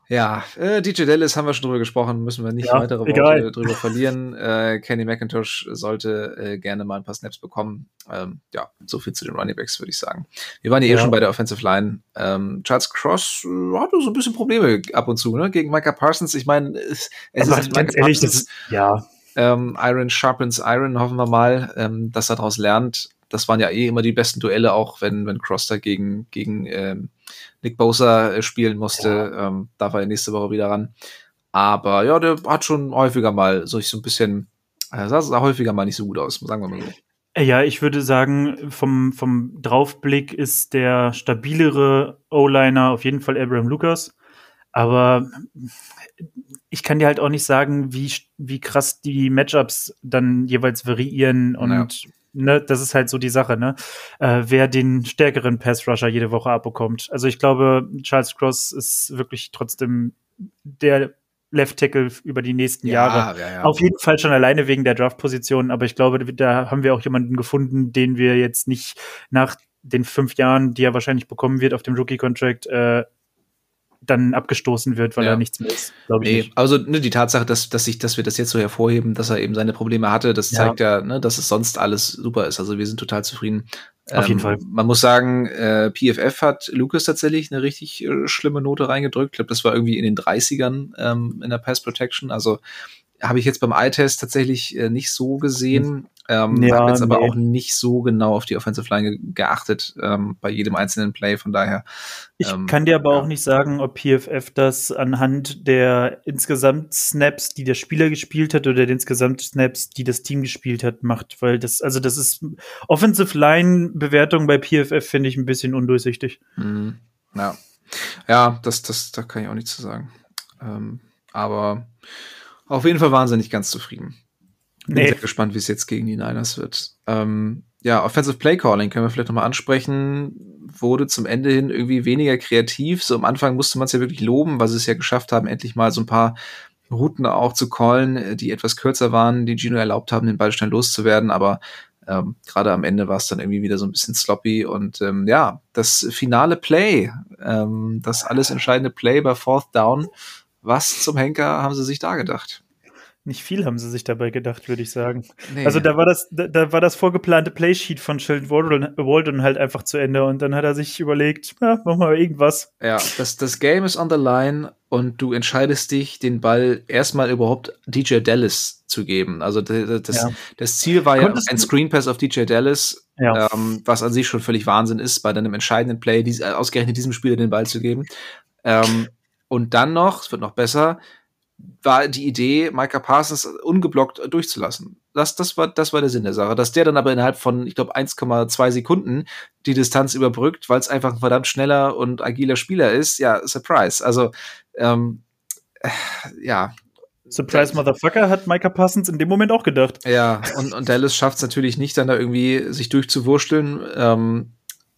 Ja, äh, DJ Dallas haben wir schon drüber gesprochen, müssen wir nicht ja, weitere egal. Worte drüber verlieren. Äh, Kenny McIntosh sollte äh, gerne mal ein paar Snaps bekommen. Ähm, ja, so viel zu den Running Backs, würde ich sagen. Wir waren ja, eh schon bei der Offensive Line. Ähm, Charles Cross äh, hatte so ein bisschen Probleme ab und zu, ne? Gegen Micah Parsons. Ich meine, es, es ist ganz ehrlich, Parsons, ist, ja. Ähm, Iron sharpens Iron, hoffen wir mal, ähm, dass er daraus lernt. Das waren ja eh immer die besten Duelle, auch wenn, wenn Cross da gegen, gegen ähm, Nick Bosa äh, spielen musste. Ja. Ähm, da war er nächste Woche wieder ran. Aber ja, der hat schon häufiger mal so, so ein bisschen, äh, sah, sah häufiger mal nicht so gut aus, sagen wir mal so. Äh, ja, ich würde sagen, vom, vom Draufblick ist der stabilere O-Liner auf jeden Fall Abraham Lucas. Aber ich kann dir halt auch nicht sagen, wie, wie krass die Matchups dann jeweils variieren und ja ne, das ist halt so die Sache, ne? Äh, wer den stärkeren Pass-Rusher jede Woche abbekommt. Also ich glaube, Charles Cross ist wirklich trotzdem der Left Tackle über die nächsten ja, Jahre. Ja, ja. Auf jeden Fall schon alleine wegen der Draft-Position, aber ich glaube, da haben wir auch jemanden gefunden, den wir jetzt nicht nach den fünf Jahren, die er wahrscheinlich bekommen wird auf dem Rookie-Contract, äh, dann abgestoßen wird, weil ja. er nichts mehr ist, glaube ich. Nee, nicht. also ne, die Tatsache, dass, dass, ich, dass wir das jetzt so hervorheben, dass er eben seine Probleme hatte, das ja. zeigt ja, ne, dass es sonst alles super ist. Also wir sind total zufrieden. Auf ähm, jeden Fall. Man muss sagen, äh, PFF hat Lucas tatsächlich eine richtig äh, schlimme Note reingedrückt. Ich glaube, das war irgendwie in den 30ern ähm, in der Pass Protection. Also habe ich jetzt beim Eye-Test tatsächlich äh, nicht so gesehen. Ähm, ja, habe jetzt aber nee. auch nicht so genau auf die Offensive Line ge geachtet ähm, bei jedem einzelnen Play. Von daher. Ich ähm, kann dir aber ja. auch nicht sagen, ob PFF das anhand der insgesamt Snaps, die der Spieler gespielt hat, oder der insgesamt Snaps, die das Team gespielt hat, macht, weil das, also das ist Offensive Line Bewertung bei PFF finde ich ein bisschen undurchsichtig. Mhm. Ja, ja, das, das, da kann ich auch nichts zu sagen. Ähm, aber auf jeden Fall waren sie nicht ganz zufrieden. Bin nee. sehr gespannt, wie es jetzt gegen die Niners wird. Ähm, ja, Offensive Play Calling können wir vielleicht nochmal ansprechen. Wurde zum Ende hin irgendwie weniger kreativ. So am Anfang musste man es ja wirklich loben, weil sie es ja geschafft haben, endlich mal so ein paar Routen auch zu callen, die etwas kürzer waren, die Gino erlaubt haben, den Ball schnell loszuwerden. Aber ähm, gerade am Ende war es dann irgendwie wieder so ein bisschen sloppy. Und ähm, ja, das finale Play, ähm, das alles entscheidende Play bei Fourth Down, was zum Henker haben sie sich da gedacht? Nicht viel haben sie sich dabei gedacht, würde ich sagen. Nee. Also da war das, da, da, war das vorgeplante Playsheet von Sheldon Waldron halt einfach zu Ende und dann hat er sich überlegt, ja, machen wir irgendwas. Ja, das, das Game ist on the line und du entscheidest dich, den Ball erstmal überhaupt DJ Dallas zu geben. Also das, ja. das Ziel war Konntest ja ein Screen Pass auf DJ Dallas, ja. ähm, was an sich schon völlig Wahnsinn ist, bei einem entscheidenden Play, dies, ausgerechnet diesem Spieler den Ball zu geben. Ähm, und dann noch, es wird noch besser, war die Idee, Micah Parsons ungeblockt durchzulassen. Das, das, war, das war der Sinn der Sache. Dass der dann aber innerhalb von, ich glaube, 1,2 Sekunden die Distanz überbrückt, weil es einfach ein verdammt schneller und agiler Spieler ist, ja, Surprise. Also, ähm, äh, ja. Surprise Motherfucker hat Micah Parsons in dem Moment auch gedacht. Ja, und, und Dallas schafft es natürlich nicht, dann da irgendwie sich durchzuwurschteln. Ähm,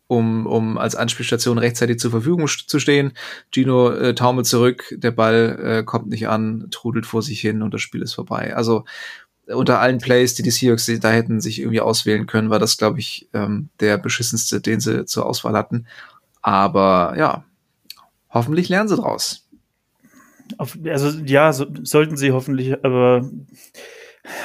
um, um als Anspielstation rechtzeitig zur Verfügung zu stehen. Gino äh, taumelt zurück, der Ball äh, kommt nicht an, trudelt vor sich hin und das Spiel ist vorbei. Also unter allen Plays, die die Seahawks da hätten sich irgendwie auswählen können, war das, glaube ich, ähm, der beschissenste, den sie zur Auswahl hatten. Aber ja, hoffentlich lernen sie draus. also ja, so, sollten sie hoffentlich, aber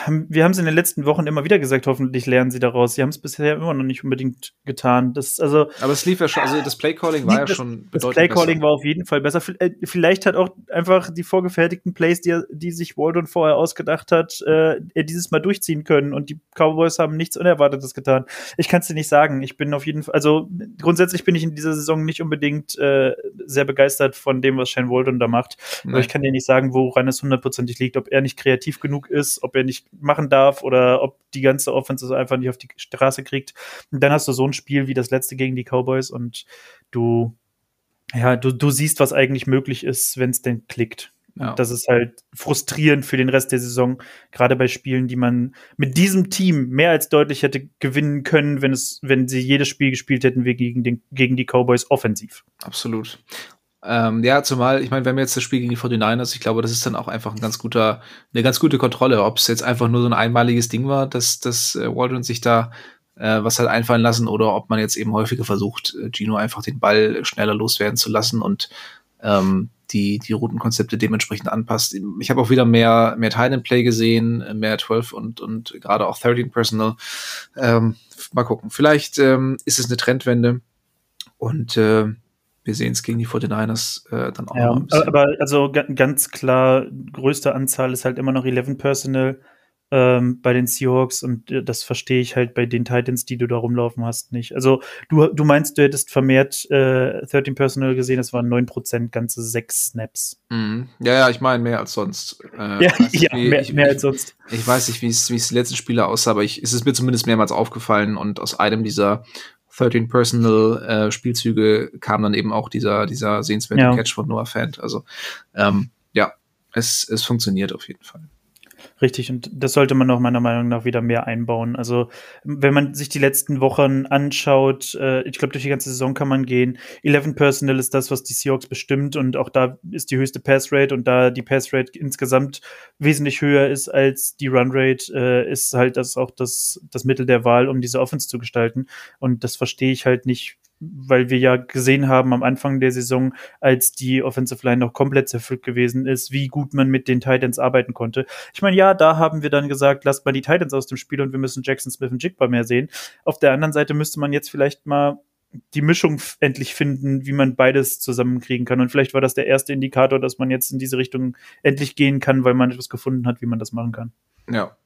wir haben es in den letzten Wochen immer wieder gesagt, hoffentlich lernen sie daraus. Sie haben es bisher immer noch nicht unbedingt getan. Das, also, Aber es lief ja schon, also das Playcalling war ja schon Das Playcalling war auf jeden Fall besser. Äh, vielleicht hat auch einfach die vorgefertigten Plays, die, die sich Waldron vorher ausgedacht hat, äh, dieses Mal durchziehen können und die Cowboys haben nichts Unerwartetes getan. Ich kann es dir nicht sagen. Ich bin auf jeden Fall, also grundsätzlich bin ich in dieser Saison nicht unbedingt äh, sehr begeistert von dem, was Shane Waldron da macht. Aber ich kann dir nicht sagen, woran es hundertprozentig liegt, ob er nicht kreativ genug ist, ob er nicht nicht machen darf oder ob die ganze Offense einfach nicht auf die Straße kriegt. Und dann hast du so ein Spiel wie das letzte gegen die Cowboys und du, ja, du, du siehst, was eigentlich möglich ist, wenn es denn klickt. Ja. Das ist halt frustrierend für den Rest der Saison, gerade bei Spielen, die man mit diesem Team mehr als deutlich hätte gewinnen können, wenn es, wenn sie jedes Spiel gespielt hätten wir gegen, den, gegen die Cowboys offensiv. Absolut. Ähm, ja, zumal, ich meine, wenn wir jetzt das Spiel gegen die 49ers, ich glaube, das ist dann auch einfach ein ganz guter, eine ganz gute Kontrolle, ob es jetzt einfach nur so ein einmaliges Ding war, dass, dass äh, Waldron sich da äh, was hat einfallen lassen oder ob man jetzt eben häufiger versucht, äh, Gino einfach den Ball schneller loswerden zu lassen und ähm, die, die Routenkonzepte dementsprechend anpasst. Ich habe auch wieder mehr, mehr Time Play gesehen, mehr 12 und, und gerade auch 13 Personal. Ähm, mal gucken. Vielleicht ähm, ist es eine Trendwende und äh, wir sehen es gegen die 49ers äh, dann auch. Ja, ein bisschen. aber also ganz klar, größte Anzahl ist halt immer noch 11 Personal ähm, bei den Seahawks und äh, das verstehe ich halt bei den Titans, die du da rumlaufen hast, nicht. Also du, du meinst, du hättest vermehrt äh, 13 Personal gesehen, es waren 9%, ganze 6 Snaps. Mhm. Ja, ja, ich meine mehr als sonst. Äh, ja, ja wie, mehr, ich, mehr, als sonst. Ich, ich weiß nicht, wie es die letzten Spiele aussah, aber ich, es ist mir zumindest mehrmals aufgefallen und aus einem dieser 13 Personal äh, Spielzüge kam dann eben auch dieser, dieser sehenswerte ja. Catch von Noah Fant. Also ähm, ja, es, es funktioniert auf jeden Fall. Richtig, und das sollte man auch meiner Meinung nach wieder mehr einbauen. Also, wenn man sich die letzten Wochen anschaut, äh, ich glaube, durch die ganze Saison kann man gehen. 11 Personal ist das, was die Seahawks bestimmt und auch da ist die höchste Passrate und da die Passrate insgesamt wesentlich höher ist als die Runrate, äh, ist halt das auch das, das Mittel der Wahl, um diese Offense zu gestalten. Und das verstehe ich halt nicht, weil wir ja gesehen haben am Anfang der Saison, als die Offensive Line noch komplett zerfüllt gewesen ist, wie gut man mit den Titans arbeiten konnte. Ich meine, ja, da haben wir dann gesagt, lasst mal die Titans aus dem Spiel und wir müssen Jackson Smith und Jigba mehr sehen. Auf der anderen Seite müsste man jetzt vielleicht mal die Mischung endlich finden, wie man beides zusammenkriegen kann. Und vielleicht war das der erste Indikator, dass man jetzt in diese Richtung endlich gehen kann, weil man etwas gefunden hat, wie man das machen kann. Ja.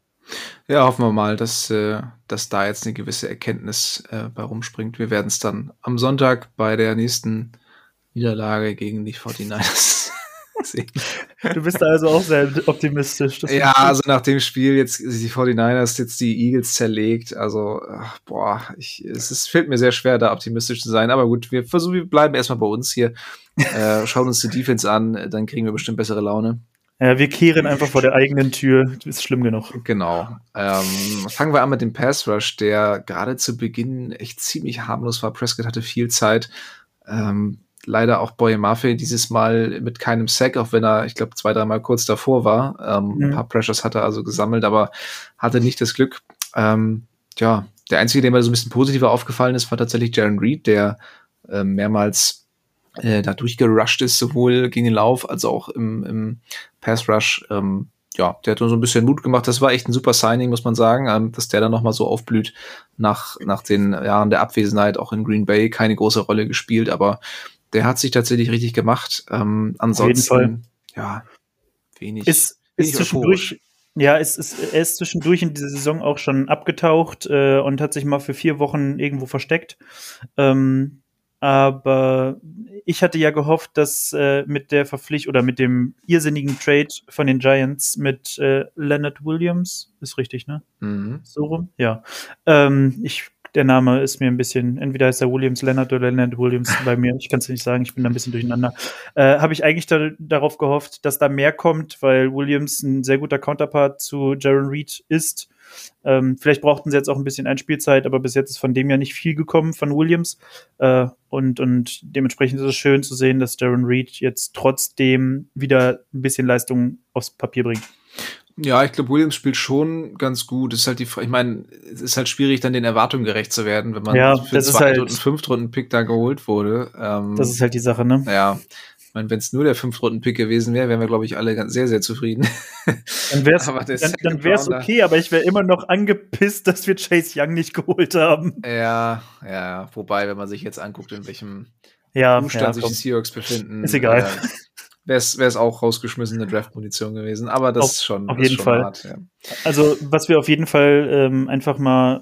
Ja, hoffen wir mal, dass, äh, dass da jetzt eine gewisse Erkenntnis äh, bei rumspringt. Wir werden es dann am Sonntag bei der nächsten Niederlage gegen die 49ers sehen. Du bist also auch sehr optimistisch. ja, also nach dem Spiel jetzt die 49ers jetzt die Eagles zerlegt, also ach, boah, ich, es ist, fällt mir sehr schwer, da optimistisch zu sein. Aber gut, wir versuchen, wir bleiben erstmal bei uns hier, äh, schauen uns die Defense an, dann kriegen wir bestimmt bessere Laune. Ja, wir kehren einfach vor der eigenen Tür. Das ist schlimm genug. Genau. Ähm, fangen wir an mit dem Pass Rush, der gerade zu Beginn echt ziemlich harmlos war. Prescott hatte viel Zeit. Ähm, leider auch Boye Maffei dieses Mal mit keinem Sack, auch wenn er, ich glaube, zwei, dreimal kurz davor war. Ähm, mhm. Ein paar Pressures hat er also gesammelt, aber hatte nicht das Glück. Ähm, ja, der einzige, der mir so ein bisschen positiver aufgefallen ist, war tatsächlich Jaron Reed, der äh, mehrmals äh, da durchgerusht ist, sowohl gegen den Lauf als auch im, im Pass Rush. Ähm, ja, der hat uns so ein bisschen Mut gemacht. Das war echt ein super Signing, muss man sagen, ähm, dass der dann nochmal so aufblüht nach, nach den Jahren der Abwesenheit, auch in Green Bay keine große Rolle gespielt, aber der hat sich tatsächlich richtig gemacht. Ähm, ansonsten, ja, wenig. Ist, wenig ist zwischendurch, ja, es ist, er ist zwischendurch in dieser Saison auch schon abgetaucht äh, und hat sich mal für vier Wochen irgendwo versteckt. Ähm, aber ich hatte ja gehofft, dass äh, mit der Verpflichtung oder mit dem irrsinnigen Trade von den Giants mit äh, Leonard Williams, ist richtig, ne? Mhm. So rum? Ja. Ähm, ich, der Name ist mir ein bisschen, entweder heißt er Williams Leonard oder Leonard Williams bei mir. Ich kann es nicht sagen, ich bin da ein bisschen durcheinander. Äh, Habe ich eigentlich da, darauf gehofft, dass da mehr kommt, weil Williams ein sehr guter Counterpart zu Jaron Reed ist ähm, vielleicht brauchten sie jetzt auch ein bisschen Einspielzeit, aber bis jetzt ist von dem ja nicht viel gekommen von Williams. Äh, und, und dementsprechend ist es schön zu sehen, dass Darren Reed jetzt trotzdem wieder ein bisschen Leistung aufs Papier bringt. Ja, ich glaube, Williams spielt schon ganz gut. ist halt die, ich meine, es ist halt schwierig, dann den Erwartungen gerecht zu werden, wenn man ja, für das zwei halt, und fünf Runden Pick da geholt wurde. Ähm, das ist halt die Sache, ne? Ja, meine, wenn es nur der Fünf-Runden-Pick gewesen wäre, wären wir, glaube ich, alle ganz, sehr, sehr zufrieden. Dann wäre es okay, aber ich wäre immer noch angepisst, dass wir Chase Young nicht geholt haben. Ja, ja. Wobei, wenn man sich jetzt anguckt, in welchem ja, Zustand ja, sich die Seahawks befinden. Ist egal. Äh, wäre es auch rausgeschmissene Draft-Munition gewesen. Aber das auf, ist schon, auf jeden schon Fall. Hart, ja. Also, was wir auf jeden Fall ähm, einfach mal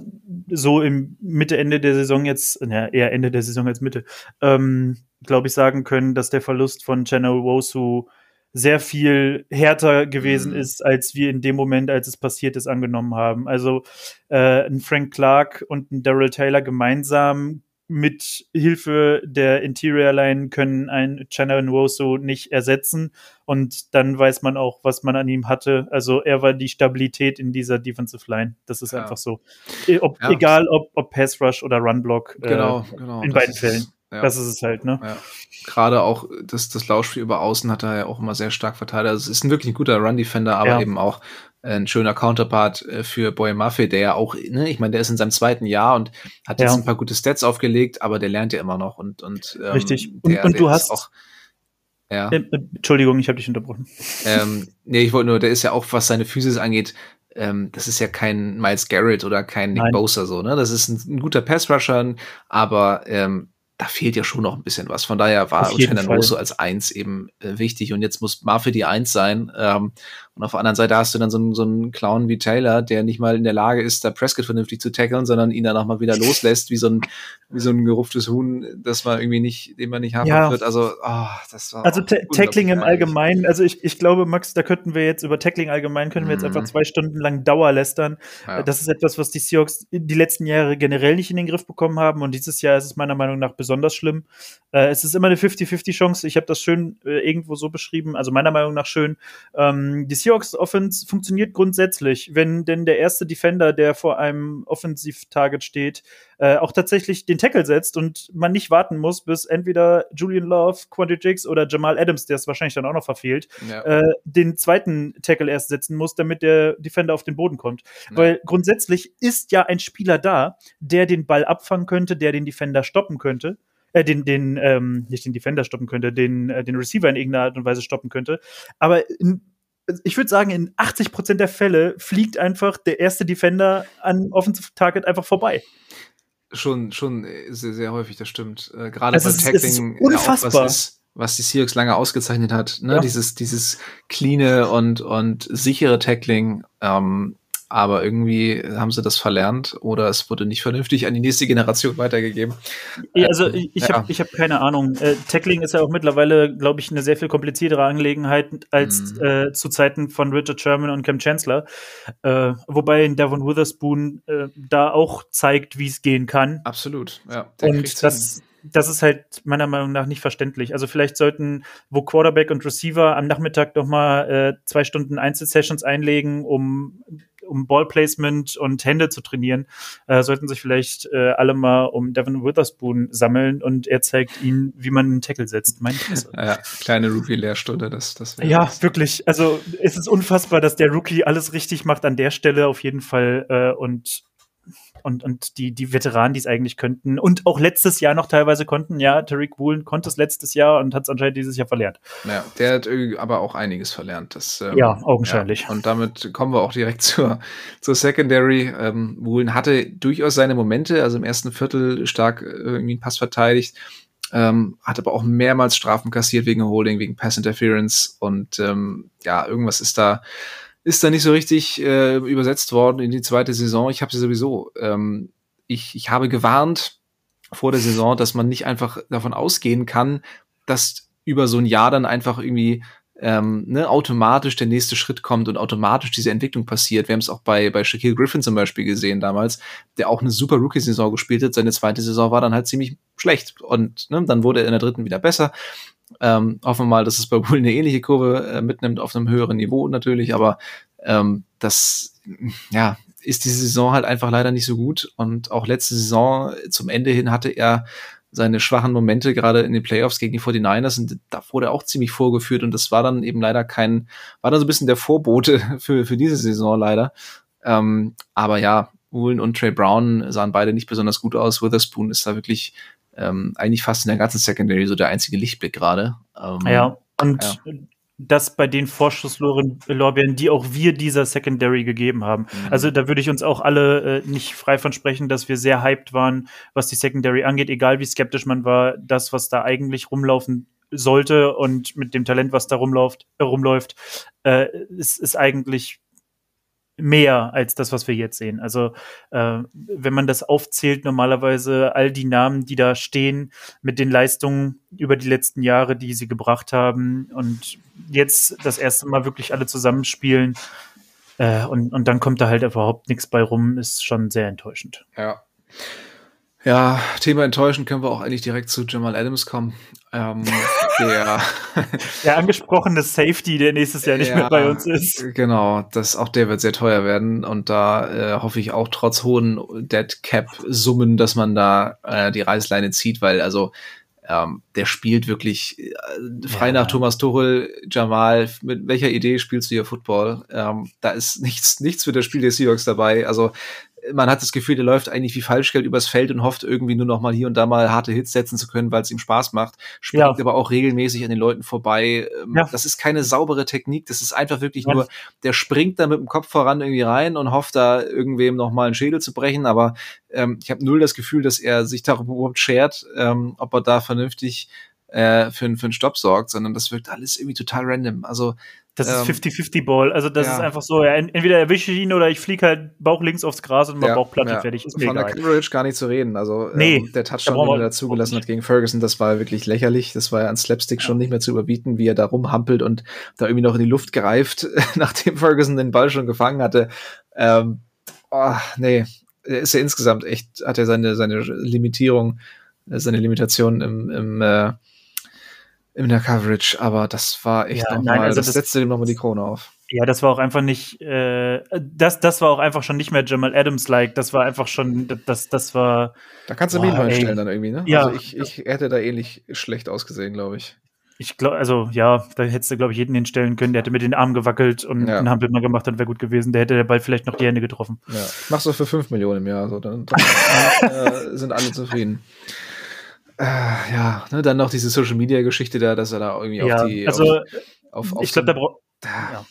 so im Mitte, Ende der Saison jetzt, ja, eher Ende der Saison als Mitte, ähm, glaube ich, sagen können, dass der Verlust von Channel Wosu sehr viel härter gewesen mhm. ist, als wir in dem Moment, als es passiert ist, angenommen haben. Also äh, ein Frank Clark und ein Daryl Taylor gemeinsam mit Hilfe der Interior Line können ein Channel Nwosu nicht ersetzen und dann weiß man auch, was man an ihm hatte. Also er war die Stabilität in dieser Defensive Line. Das ist ja. einfach so. E, ob, ja. Egal ob, ob Pass Rush oder Run Block. Äh, genau, äh, genau. In das beiden Fällen. Ja. Das ist es halt, ne? Ja. Gerade auch das, das Laufspiel über Außen hat er ja auch immer sehr stark verteidigt. Also es ist ein wirklich ein guter Run-Defender, aber ja. eben auch ein schöner Counterpart äh, für Boy Maffei, der ja auch, ne, ich meine, der ist in seinem zweiten Jahr und hat jetzt ein paar gute Stats aufgelegt, aber der lernt ja immer noch und, und ähm, Richtig. Und, der, und du hast auch ja. Äh, äh, Entschuldigung, ich habe dich unterbrochen. Ähm, nee, ich wollte nur, der ist ja auch, was seine Physis angeht, ähm, das ist ja kein Miles Garrett oder kein Nick Nein. Bosa so, ne? Das ist ein, ein guter Pass-Rusher, aber ähm, da fehlt ja schon noch ein bisschen was. Von daher war Shannon Rosso als Eins eben äh, wichtig und jetzt muss Murphy die Eins sein. Ähm, und auf der anderen Seite hast du dann so einen, so einen Clown wie Taylor, der nicht mal in der Lage ist, da Prescott vernünftig zu tackeln, sondern ihn dann auch mal wieder loslässt, wie so ein, wie so ein geruftes Huhn, das man irgendwie nicht, den man nicht haben ja. wird. Also, oh, das war. Also Tackling im Allgemeinen, also ich, ich glaube, Max, da könnten wir jetzt über Tackling allgemein, können wir jetzt einfach mhm. zwei Stunden lang Dauer lästern. Ja. Das ist etwas, was die Seahawks die letzten Jahre generell nicht in den Griff bekommen haben und dieses Jahr ist es meiner Meinung nach besonders schlimm. Äh, es ist immer eine 50-50 Chance. Ich habe das schön äh, irgendwo so beschrieben, also meiner Meinung nach schön. Ähm, die Seahawks Offense funktioniert grundsätzlich, wenn denn der erste Defender, der vor einem Offensiv-Target steht, äh, auch tatsächlich den Tackle setzt und man nicht warten muss, bis entweder Julian Love, Quanti Jigs oder Jamal Adams, der es wahrscheinlich dann auch noch verfehlt, ja. äh, den zweiten Tackle erst setzen muss, damit der Defender auf den Boden kommt. Ja. Weil grundsätzlich ist ja ein Spieler da, der den Ball abfangen könnte, der den Defender stoppen könnte äh, den, den, ähm, nicht den Defender stoppen könnte, den, äh, den Receiver in irgendeiner Art und Weise stoppen könnte. Aber in, ich würde sagen, in 80% der Fälle fliegt einfach der erste Defender an Offensive Target einfach vorbei. Schon, schon sehr, sehr häufig, das stimmt. Äh, Gerade also beim Tackling, unfassbar. Ja, was, ist, was die Seahawks lange ausgezeichnet hat, ne? Ja. Dieses, dieses cleane und, und sichere Tackling. Ähm, aber irgendwie haben sie das verlernt oder es wurde nicht vernünftig an die nächste Generation weitergegeben. Also ich, ich ja. habe hab keine Ahnung. Äh, Tackling ist ja auch mittlerweile, glaube ich, eine sehr viel kompliziertere Angelegenheit als mhm. äh, zu Zeiten von Richard Sherman und Cam Chancellor. Äh, wobei Devon Witherspoon äh, da auch zeigt, wie es gehen kann. Absolut, ja. Und das, das ist halt meiner Meinung nach nicht verständlich. Also vielleicht sollten, wo Quarterback und Receiver am Nachmittag noch mal äh, zwei Stunden Einzelsessions einlegen, um um Ballplacement und Hände zu trainieren, äh, sollten sich vielleicht äh, alle mal um Devin Witherspoon sammeln und er zeigt ihnen, wie man einen Tackle setzt. Mein ja, kleine Rookie-Lehrstunde, das, das Ja, das. wirklich. Also es ist unfassbar, dass der Rookie alles richtig macht an der Stelle auf jeden Fall äh, und und, und die, die Veteranen, die es eigentlich könnten und auch letztes Jahr noch teilweise konnten. Ja, Tariq Woolen konnte es letztes Jahr und hat es anscheinend dieses Jahr verlernt. Ja, der hat aber auch einiges verlernt. Das, ähm, ja, augenscheinlich. Ja. Und damit kommen wir auch direkt zur, zur Secondary. Ähm, Woolen hatte durchaus seine Momente, also im ersten Viertel stark äh, irgendwie einen Pass verteidigt. Ähm, hat aber auch mehrmals Strafen kassiert wegen Holding, wegen Pass Interference und ähm, ja, irgendwas ist da ist da nicht so richtig äh, übersetzt worden in die zweite Saison. Ich habe sie sowieso. Ähm, ich, ich habe gewarnt vor der Saison, dass man nicht einfach davon ausgehen kann, dass über so ein Jahr dann einfach irgendwie ähm, ne, automatisch der nächste Schritt kommt und automatisch diese Entwicklung passiert. Wir haben es auch bei, bei Shaquille Griffin zum Beispiel gesehen damals, der auch eine super Rookie-Saison gespielt hat. Seine zweite Saison war dann halt ziemlich schlecht und ne, dann wurde er in der dritten wieder besser. Ähm, hoffen wir mal, dass es bei Bull eine ähnliche Kurve äh, mitnimmt auf einem höheren Niveau natürlich, aber ähm, das ja ist diese Saison halt einfach leider nicht so gut und auch letzte Saison zum Ende hin hatte er seine schwachen Momente, gerade in den Playoffs gegen die 49ers, und da wurde er auch ziemlich vorgeführt und das war dann eben leider kein, war dann so ein bisschen der Vorbote für, für diese Saison leider. Ähm, aber ja, Woolen und Trey Brown sahen beide nicht besonders gut aus. Witherspoon ist da wirklich ähm, eigentlich fast in der ganzen Secondary so der einzige Lichtblick gerade. Ähm, ja, und ja. das bei den Vorschusslorbeeren, die auch wir dieser Secondary gegeben haben. Mhm. Also da würde ich uns auch alle äh, nicht frei von sprechen, dass wir sehr hyped waren, was die Secondary angeht, egal wie skeptisch man war, das, was da eigentlich rumlaufen sollte und mit dem Talent, was da rumläuft, äh, rumläuft, äh, ist, ist eigentlich mehr als das, was wir jetzt sehen. Also äh, wenn man das aufzählt, normalerweise all die Namen, die da stehen, mit den Leistungen über die letzten Jahre, die sie gebracht haben und jetzt das erste Mal wirklich alle zusammenspielen äh, und, und dann kommt da halt überhaupt nichts bei rum, ist schon sehr enttäuschend. Ja. Ja, Thema enttäuschen können wir auch eigentlich direkt zu Jamal Adams kommen. Ähm, der, der angesprochene Safety, der nächstes Jahr nicht ja, mehr bei uns ist. Genau, das auch der wird sehr teuer werden und da äh, hoffe ich auch trotz hohen Dead Cap Summen, dass man da äh, die Reißleine zieht, weil also ähm, der spielt wirklich äh, frei ja. nach Thomas Tuchel, Jamal, mit welcher Idee spielst du hier Football? Ähm, da ist nichts, nichts für das Spiel der Seahawks dabei. Also man hat das Gefühl, der läuft eigentlich wie Falschgeld übers Feld und hofft irgendwie nur noch mal hier und da mal harte Hits setzen zu können, weil es ihm Spaß macht. Springt ja. aber auch regelmäßig an den Leuten vorbei. Ähm, ja. Das ist keine saubere Technik. Das ist einfach wirklich ja. nur, der springt da mit dem Kopf voran irgendwie rein und hofft da irgendwem noch mal einen Schädel zu brechen. Aber ähm, ich habe null das Gefühl, dass er sich darüber überhaupt schert, ähm, ob er da vernünftig äh, für, für einen Stopp sorgt, sondern das wirkt alles irgendwie total random. Also das ähm, ist 50-50-Ball. Also das ja. ist einfach so, ja, entweder erwische ich ihn oder ich fliege halt Bauch links aufs Gras und mal ja, Bauchplatte ja. fertig. Ist Von der Coverage gar nicht zu reden. Also nee, ähm, der Touchdown, den er zugelassen hat gegen Ferguson, das war wirklich lächerlich. Das war ja an Slapstick schon nicht mehr zu überbieten, wie er da rumhampelt und da irgendwie noch in die Luft greift, nachdem Ferguson den Ball schon gefangen hatte. Ähm, oh, nee, er ist ja insgesamt echt, hat er seine, seine Limitierung, seine Limitation im, im äh, in der Coverage, aber das war echt ja, nochmal, also das, das setzte ihm nochmal die Krone auf. Ja, das war auch einfach nicht, äh, das, das war auch einfach schon nicht mehr Jamal Adams-like, das war einfach schon, das, das war. Da kannst du Meme hinstellen dann irgendwie, ne? Ja. Also ich, ich hätte da ähnlich schlecht ausgesehen, glaube ich. Ich glaube, also ja, da hättest du, glaube ich, jeden hinstellen können, der hätte mit den Armen gewackelt und ja. einen Hampel mal gemacht, dann wäre gut gewesen. Der hätte der Ball vielleicht noch die Hände getroffen. Ja. Machst du für 5 Millionen im Jahr, so, dann, dann äh, sind alle zufrieden. Äh, ja, ne, dann noch diese Social Media Geschichte da, dass er da irgendwie ja, auf die. Also, auf, auf, auf ich glaube, da braucht. Ja.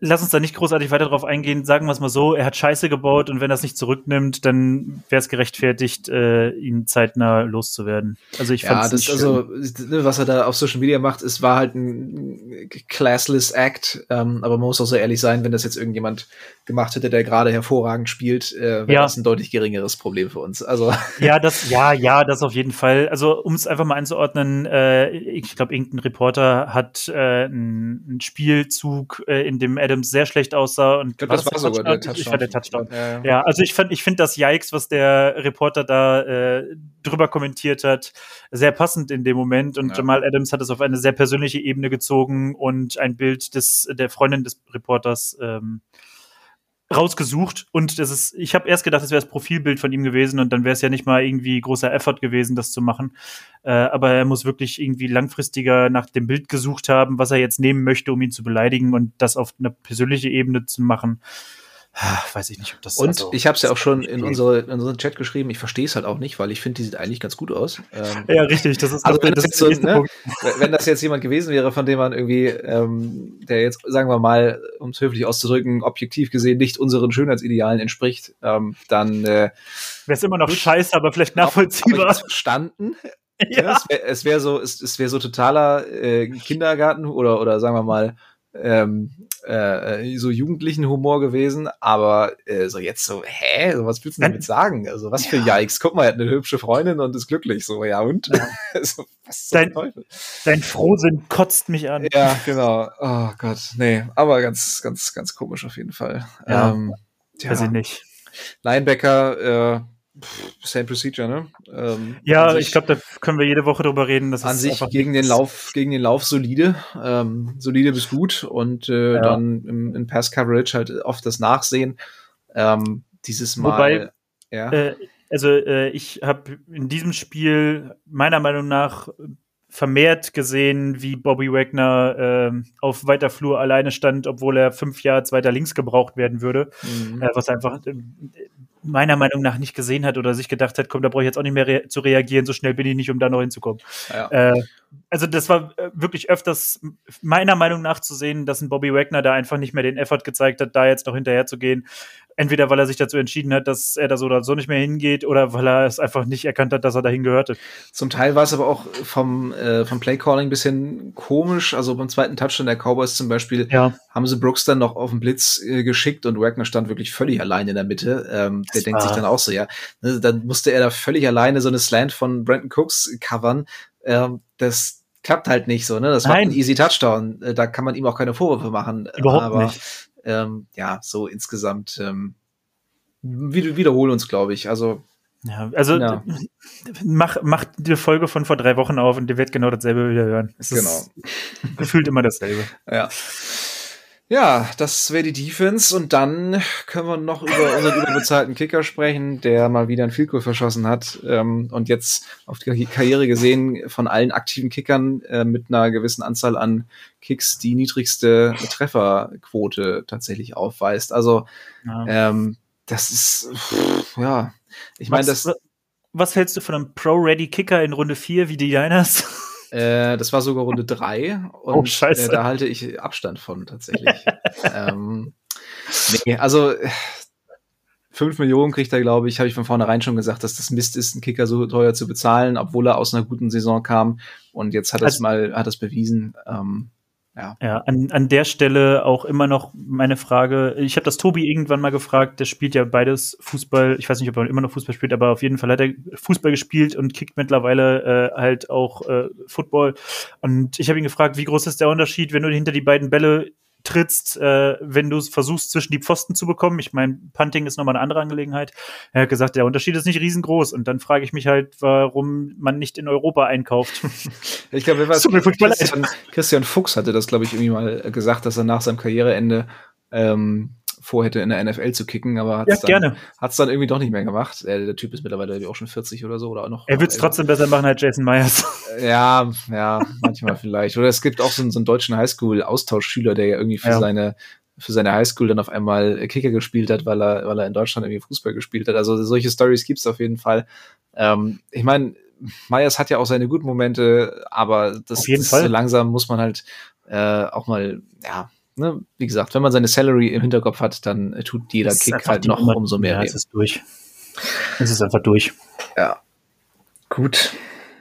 Lass uns da nicht großartig weiter drauf eingehen. Sagen wir es mal so, er hat Scheiße gebaut und wenn er es nicht zurücknimmt, dann wäre es gerechtfertigt, äh, ihn zeitnah loszuwerden. Also ich ja, das also ne, was er da auf Social Media macht, es war halt ein classless Act, ähm, aber man muss auch so ehrlich sein, wenn das jetzt irgendjemand gemacht hätte, der gerade hervorragend spielt, äh, wäre ja. das ein deutlich geringeres Problem für uns. Also ja, das ja, ja, das auf jeden Fall. Also um es einfach mal einzuordnen, äh, ich glaube, irgendein Reporter hat äh, einen Spielzug, äh, in dem Adams sehr schlecht aussah und glaub, das war sogar der Touchdown. Ich fand der Touchdown. Ja, ja. ja also ich fand, ich finde das Yikes, was der Reporter da äh, drüber kommentiert hat, sehr passend in dem Moment und Jamal Adams hat es auf eine sehr persönliche Ebene gezogen und ein Bild des der Freundin des Reporters ähm, rausgesucht und das ist, ich habe erst gedacht, das wäre das Profilbild von ihm gewesen und dann wäre es ja nicht mal irgendwie großer Effort gewesen, das zu machen. Äh, aber er muss wirklich irgendwie langfristiger nach dem Bild gesucht haben, was er jetzt nehmen möchte, um ihn zu beleidigen und das auf einer persönlichen Ebene zu machen. Ah, weiß ich nicht, ob das Und also, ich habe es ja auch schon in, unsere, in unseren Chat geschrieben, ich verstehe es halt auch nicht, weil ich finde, die sieht eigentlich ganz gut aus. Ähm, ja, richtig, das ist also wenn das, das so, ne, wenn das jetzt jemand gewesen wäre, von dem man irgendwie, ähm, der jetzt, sagen wir mal, um es höflich auszudrücken, objektiv gesehen nicht unseren Schönheitsidealen entspricht, ähm, dann äh, wäre es immer noch gut, scheiße, aber vielleicht nachvollziehbar. Aber verstanden. Ja. es wäre es wär so, es, es wäre so totaler äh, Kindergarten oder, oder sagen wir mal, ähm, äh, so jugendlichen Humor gewesen, aber äh, so jetzt so, hä, so, was willst du damit sagen? Also was für ja. Yikes, guck mal, er hat eine hübsche Freundin und ist glücklich, so, ja und? Ja. so, was dein, Teufel? dein Frohsinn kotzt mich an. Ja, genau, oh Gott, nee, aber ganz, ganz, ganz komisch auf jeden Fall. Ja, ähm, weiß ich nicht. Linebacker, äh, Same Procedure, ne? Ähm, ja, ich glaube, da können wir jede Woche drüber reden. Das an sich gegen den Lauf, gegen den Lauf solide, ähm, solide bis gut und äh, ja. dann im, im Pass Coverage halt oft das Nachsehen. Ähm, dieses Mal. Wobei, ja. Äh, also äh, ich habe in diesem Spiel meiner Meinung nach vermehrt gesehen, wie Bobby Wagner äh, auf weiter Flur alleine stand, obwohl er fünf Jahre weiter links gebraucht werden würde. Mhm. Äh, was einfach äh, meiner Meinung nach nicht gesehen hat oder sich gedacht hat, komm, da brauche ich jetzt auch nicht mehr rea zu reagieren, so schnell bin ich nicht, um da noch hinzukommen. Ja. Äh, also das war äh, wirklich öfters meiner Meinung nach zu sehen, dass ein Bobby Wagner da einfach nicht mehr den Effort gezeigt hat, da jetzt noch hinterher zu gehen entweder weil er sich dazu entschieden hat, dass er da so oder so nicht mehr hingeht, oder weil er es einfach nicht erkannt hat, dass er dahin gehörte. Zum Teil war es aber auch vom, äh, vom Playcalling ein bisschen komisch. Also beim zweiten Touchdown der Cowboys zum Beispiel ja. haben sie Brooks dann noch auf den Blitz äh, geschickt und Wagner stand wirklich völlig allein in der Mitte. Ähm, der denkt sich dann auch so, ja, ne, dann musste er da völlig alleine so eine Slant von Brandon Cooks covern. Ähm, das klappt halt nicht so, ne? Das war ein easy Touchdown. Äh, da kann man ihm auch keine Vorwürfe machen. Überhaupt aber, nicht ähm, ja, so insgesamt ähm, wiederholen uns, glaube ich. Also ja, also ja. mach, mach die Folge von vor drei Wochen auf und ihr werdet genau dasselbe wieder hören. Es genau. gefühlt immer dasselbe. Ja. Ja, das wäre die Defense und dann können wir noch über unseren überbezahlten Kicker sprechen, der mal wieder ein Vielkohl verschossen hat ähm, und jetzt auf die Karriere gesehen von allen aktiven Kickern äh, mit einer gewissen Anzahl an Kicks die niedrigste Trefferquote tatsächlich aufweist. Also ja. ähm, das ist pff, ja, ich meine das. Was hältst du von einem Pro-Ready Kicker in Runde 4 wie die Diners? Äh, das war sogar Runde drei und oh, scheiße. Äh, da halte ich Abstand von tatsächlich. ähm, nee, also fünf Millionen kriegt er, glaube ich, habe ich von vornherein schon gesagt, dass das Mist ist, einen Kicker so teuer zu bezahlen, obwohl er aus einer guten Saison kam. Und jetzt hat er es also, mal, hat es bewiesen. Ähm, ja, ja an, an der Stelle auch immer noch meine Frage. Ich habe das Tobi irgendwann mal gefragt, der spielt ja beides Fußball. Ich weiß nicht, ob er immer noch Fußball spielt, aber auf jeden Fall hat er Fußball gespielt und kickt mittlerweile äh, halt auch äh, Football. Und ich habe ihn gefragt, wie groß ist der Unterschied, wenn du hinter die beiden Bälle trittst, äh, wenn du versuchst, zwischen die Pfosten zu bekommen. Ich meine, Punting ist nochmal eine andere Angelegenheit. Er hat gesagt, der Unterschied ist nicht riesengroß. Und dann frage ich mich halt, warum man nicht in Europa einkauft. ich glaube, Christian, Christian Fuchs hatte das, glaube ich, irgendwie mal gesagt, dass er nach seinem Karriereende ähm, vorhätte, in der NFL zu kicken, aber hat es ja, dann, dann irgendwie doch nicht mehr gemacht. Der, der Typ ist mittlerweile auch schon 40 oder so oder auch noch. Er wird es trotzdem besser machen als Jason Myers. Ja, ja, manchmal vielleicht. Oder es gibt auch so, so einen deutschen Highschool-Austauschschüler, der ja irgendwie für ja. seine für seine Highschool dann auf einmal Kicker gespielt hat, weil er, weil er in Deutschland irgendwie Fußball gespielt hat. Also solche Stories gibt's auf jeden Fall. Ähm, ich meine, Myers hat ja auch seine guten Momente, aber das, auf jeden das Fall. so langsam muss man halt äh, auch mal, ja, ne, wie gesagt, wenn man seine Salary im Hinterkopf hat, dann tut jeder Kick halt noch Nummer, umso mehr. Ja, es ist durch. Es ist einfach durch. Ja. Gut.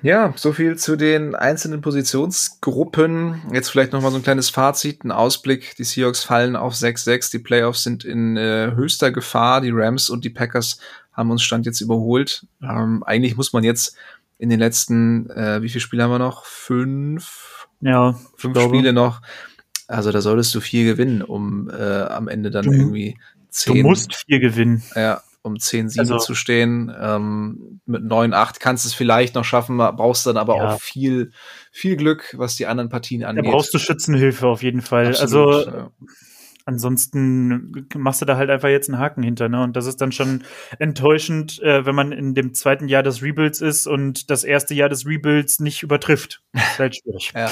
Ja, so viel zu den einzelnen Positionsgruppen. Jetzt vielleicht noch mal so ein kleines Fazit, ein Ausblick. Die Seahawks fallen auf 6-6. Die Playoffs sind in äh, höchster Gefahr. Die Rams und die Packers haben uns Stand jetzt überholt. Ähm, eigentlich muss man jetzt in den letzten, äh, wie viele Spiele haben wir noch? Fünf? Ja. Fünf Spiele noch. Also da solltest du vier gewinnen, um äh, am Ende dann du, irgendwie zehn. Du musst vier gewinnen. Ja, um 10-7 also, zu stehen. Ähm, mit 9-8 kannst du es vielleicht noch schaffen, brauchst dann aber ja. auch viel, viel Glück, was die anderen Partien angeht. Da brauchst du Schützenhilfe auf jeden Fall. Absolut, also ja. ansonsten machst du da halt einfach jetzt einen Haken hinter, ne? Und das ist dann schon enttäuschend, äh, wenn man in dem zweiten Jahr des Rebuilds ist und das erste Jahr des Rebuilds nicht übertrifft. Das ist halt schwierig. ja.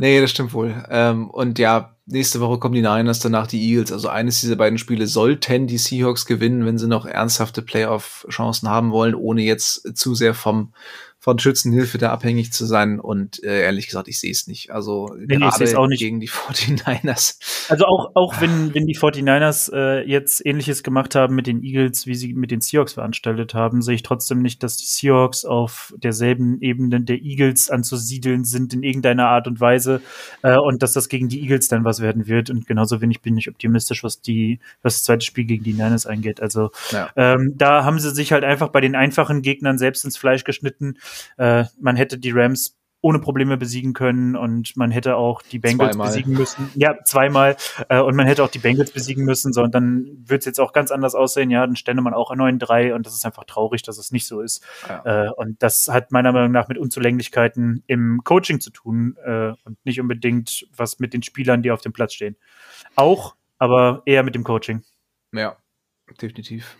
Nee, das stimmt wohl. Ähm, und ja, nächste Woche kommen die Niners, danach die Eagles. Also eines dieser beiden Spiele sollten die Seahawks gewinnen, wenn sie noch ernsthafte Playoff-Chancen haben wollen, ohne jetzt zu sehr vom von Schützenhilfe da abhängig zu sein. Und äh, ehrlich gesagt, ich sehe es nicht. Also nee, gerade auch nicht. gegen die 49ers. Also auch, auch wenn, wenn die 49ers äh, jetzt ähnliches gemacht haben mit den Eagles, wie sie mit den Seahawks veranstaltet haben, sehe ich trotzdem nicht, dass die Seahawks auf derselben Ebene der Eagles anzusiedeln sind in irgendeiner Art und Weise äh, und dass das gegen die Eagles dann was werden wird. Und genauso wenig bin ich optimistisch, was die, was das zweite Spiel gegen die Niners eingeht. Also ja. ähm, da haben sie sich halt einfach bei den einfachen Gegnern selbst ins Fleisch geschnitten äh, man hätte die Rams ohne Probleme besiegen können und man hätte auch die Bengals zweimal. besiegen müssen. Ja, zweimal. Äh, und man hätte auch die Bengals besiegen müssen, so und dann wird es jetzt auch ganz anders aussehen. Ja, dann stände man auch 9-3 und das ist einfach traurig, dass es nicht so ist. Ja. Äh, und das hat meiner Meinung nach mit Unzulänglichkeiten im Coaching zu tun äh, und nicht unbedingt was mit den Spielern, die auf dem Platz stehen. Auch, aber eher mit dem Coaching. Ja, definitiv.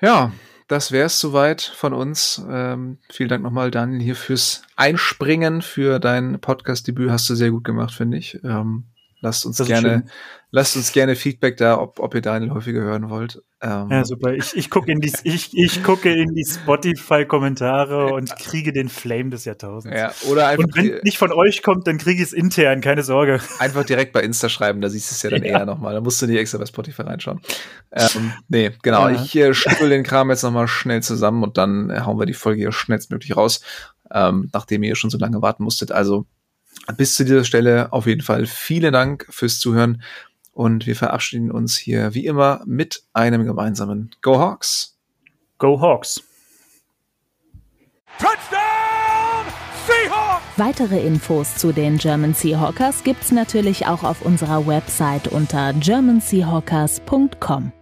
Ja, das wäre es soweit von uns. Ähm, vielen Dank nochmal, Daniel, hier fürs Einspringen, für dein Podcast-Debüt. Hast du sehr gut gemacht, finde ich. Ähm, lasst uns gerne, lasst uns gerne Feedback da, ob, ob ihr Daniel häufiger hören wollt. Ähm, ja, super. Ich, ich gucke in die, ich, ich gucke in die Spotify-Kommentare und kriege den Flame des Jahrtausends. Ja, oder einfach. Und wenn nicht von euch kommt, dann kriege ich es intern, keine Sorge. Einfach direkt bei Insta schreiben, da siehst du es ja dann ja. eher nochmal. Da musst du nicht extra bei Spotify reinschauen. Ähm, nee, genau. Ja. Ich äh, schüttel den Kram jetzt nochmal schnell zusammen und dann äh, hauen wir die Folge hier schnellstmöglich raus, ähm, nachdem ihr schon so lange warten musstet. Also bis zu dieser Stelle auf jeden Fall vielen Dank fürs Zuhören und wir verabschieden uns hier wie immer mit einem gemeinsamen Go Hawks. Go Hawks. Touchdown Seahawks! Weitere Infos zu den German Seahawkers gibt's natürlich auch auf unserer Website unter germanseahawkers.com.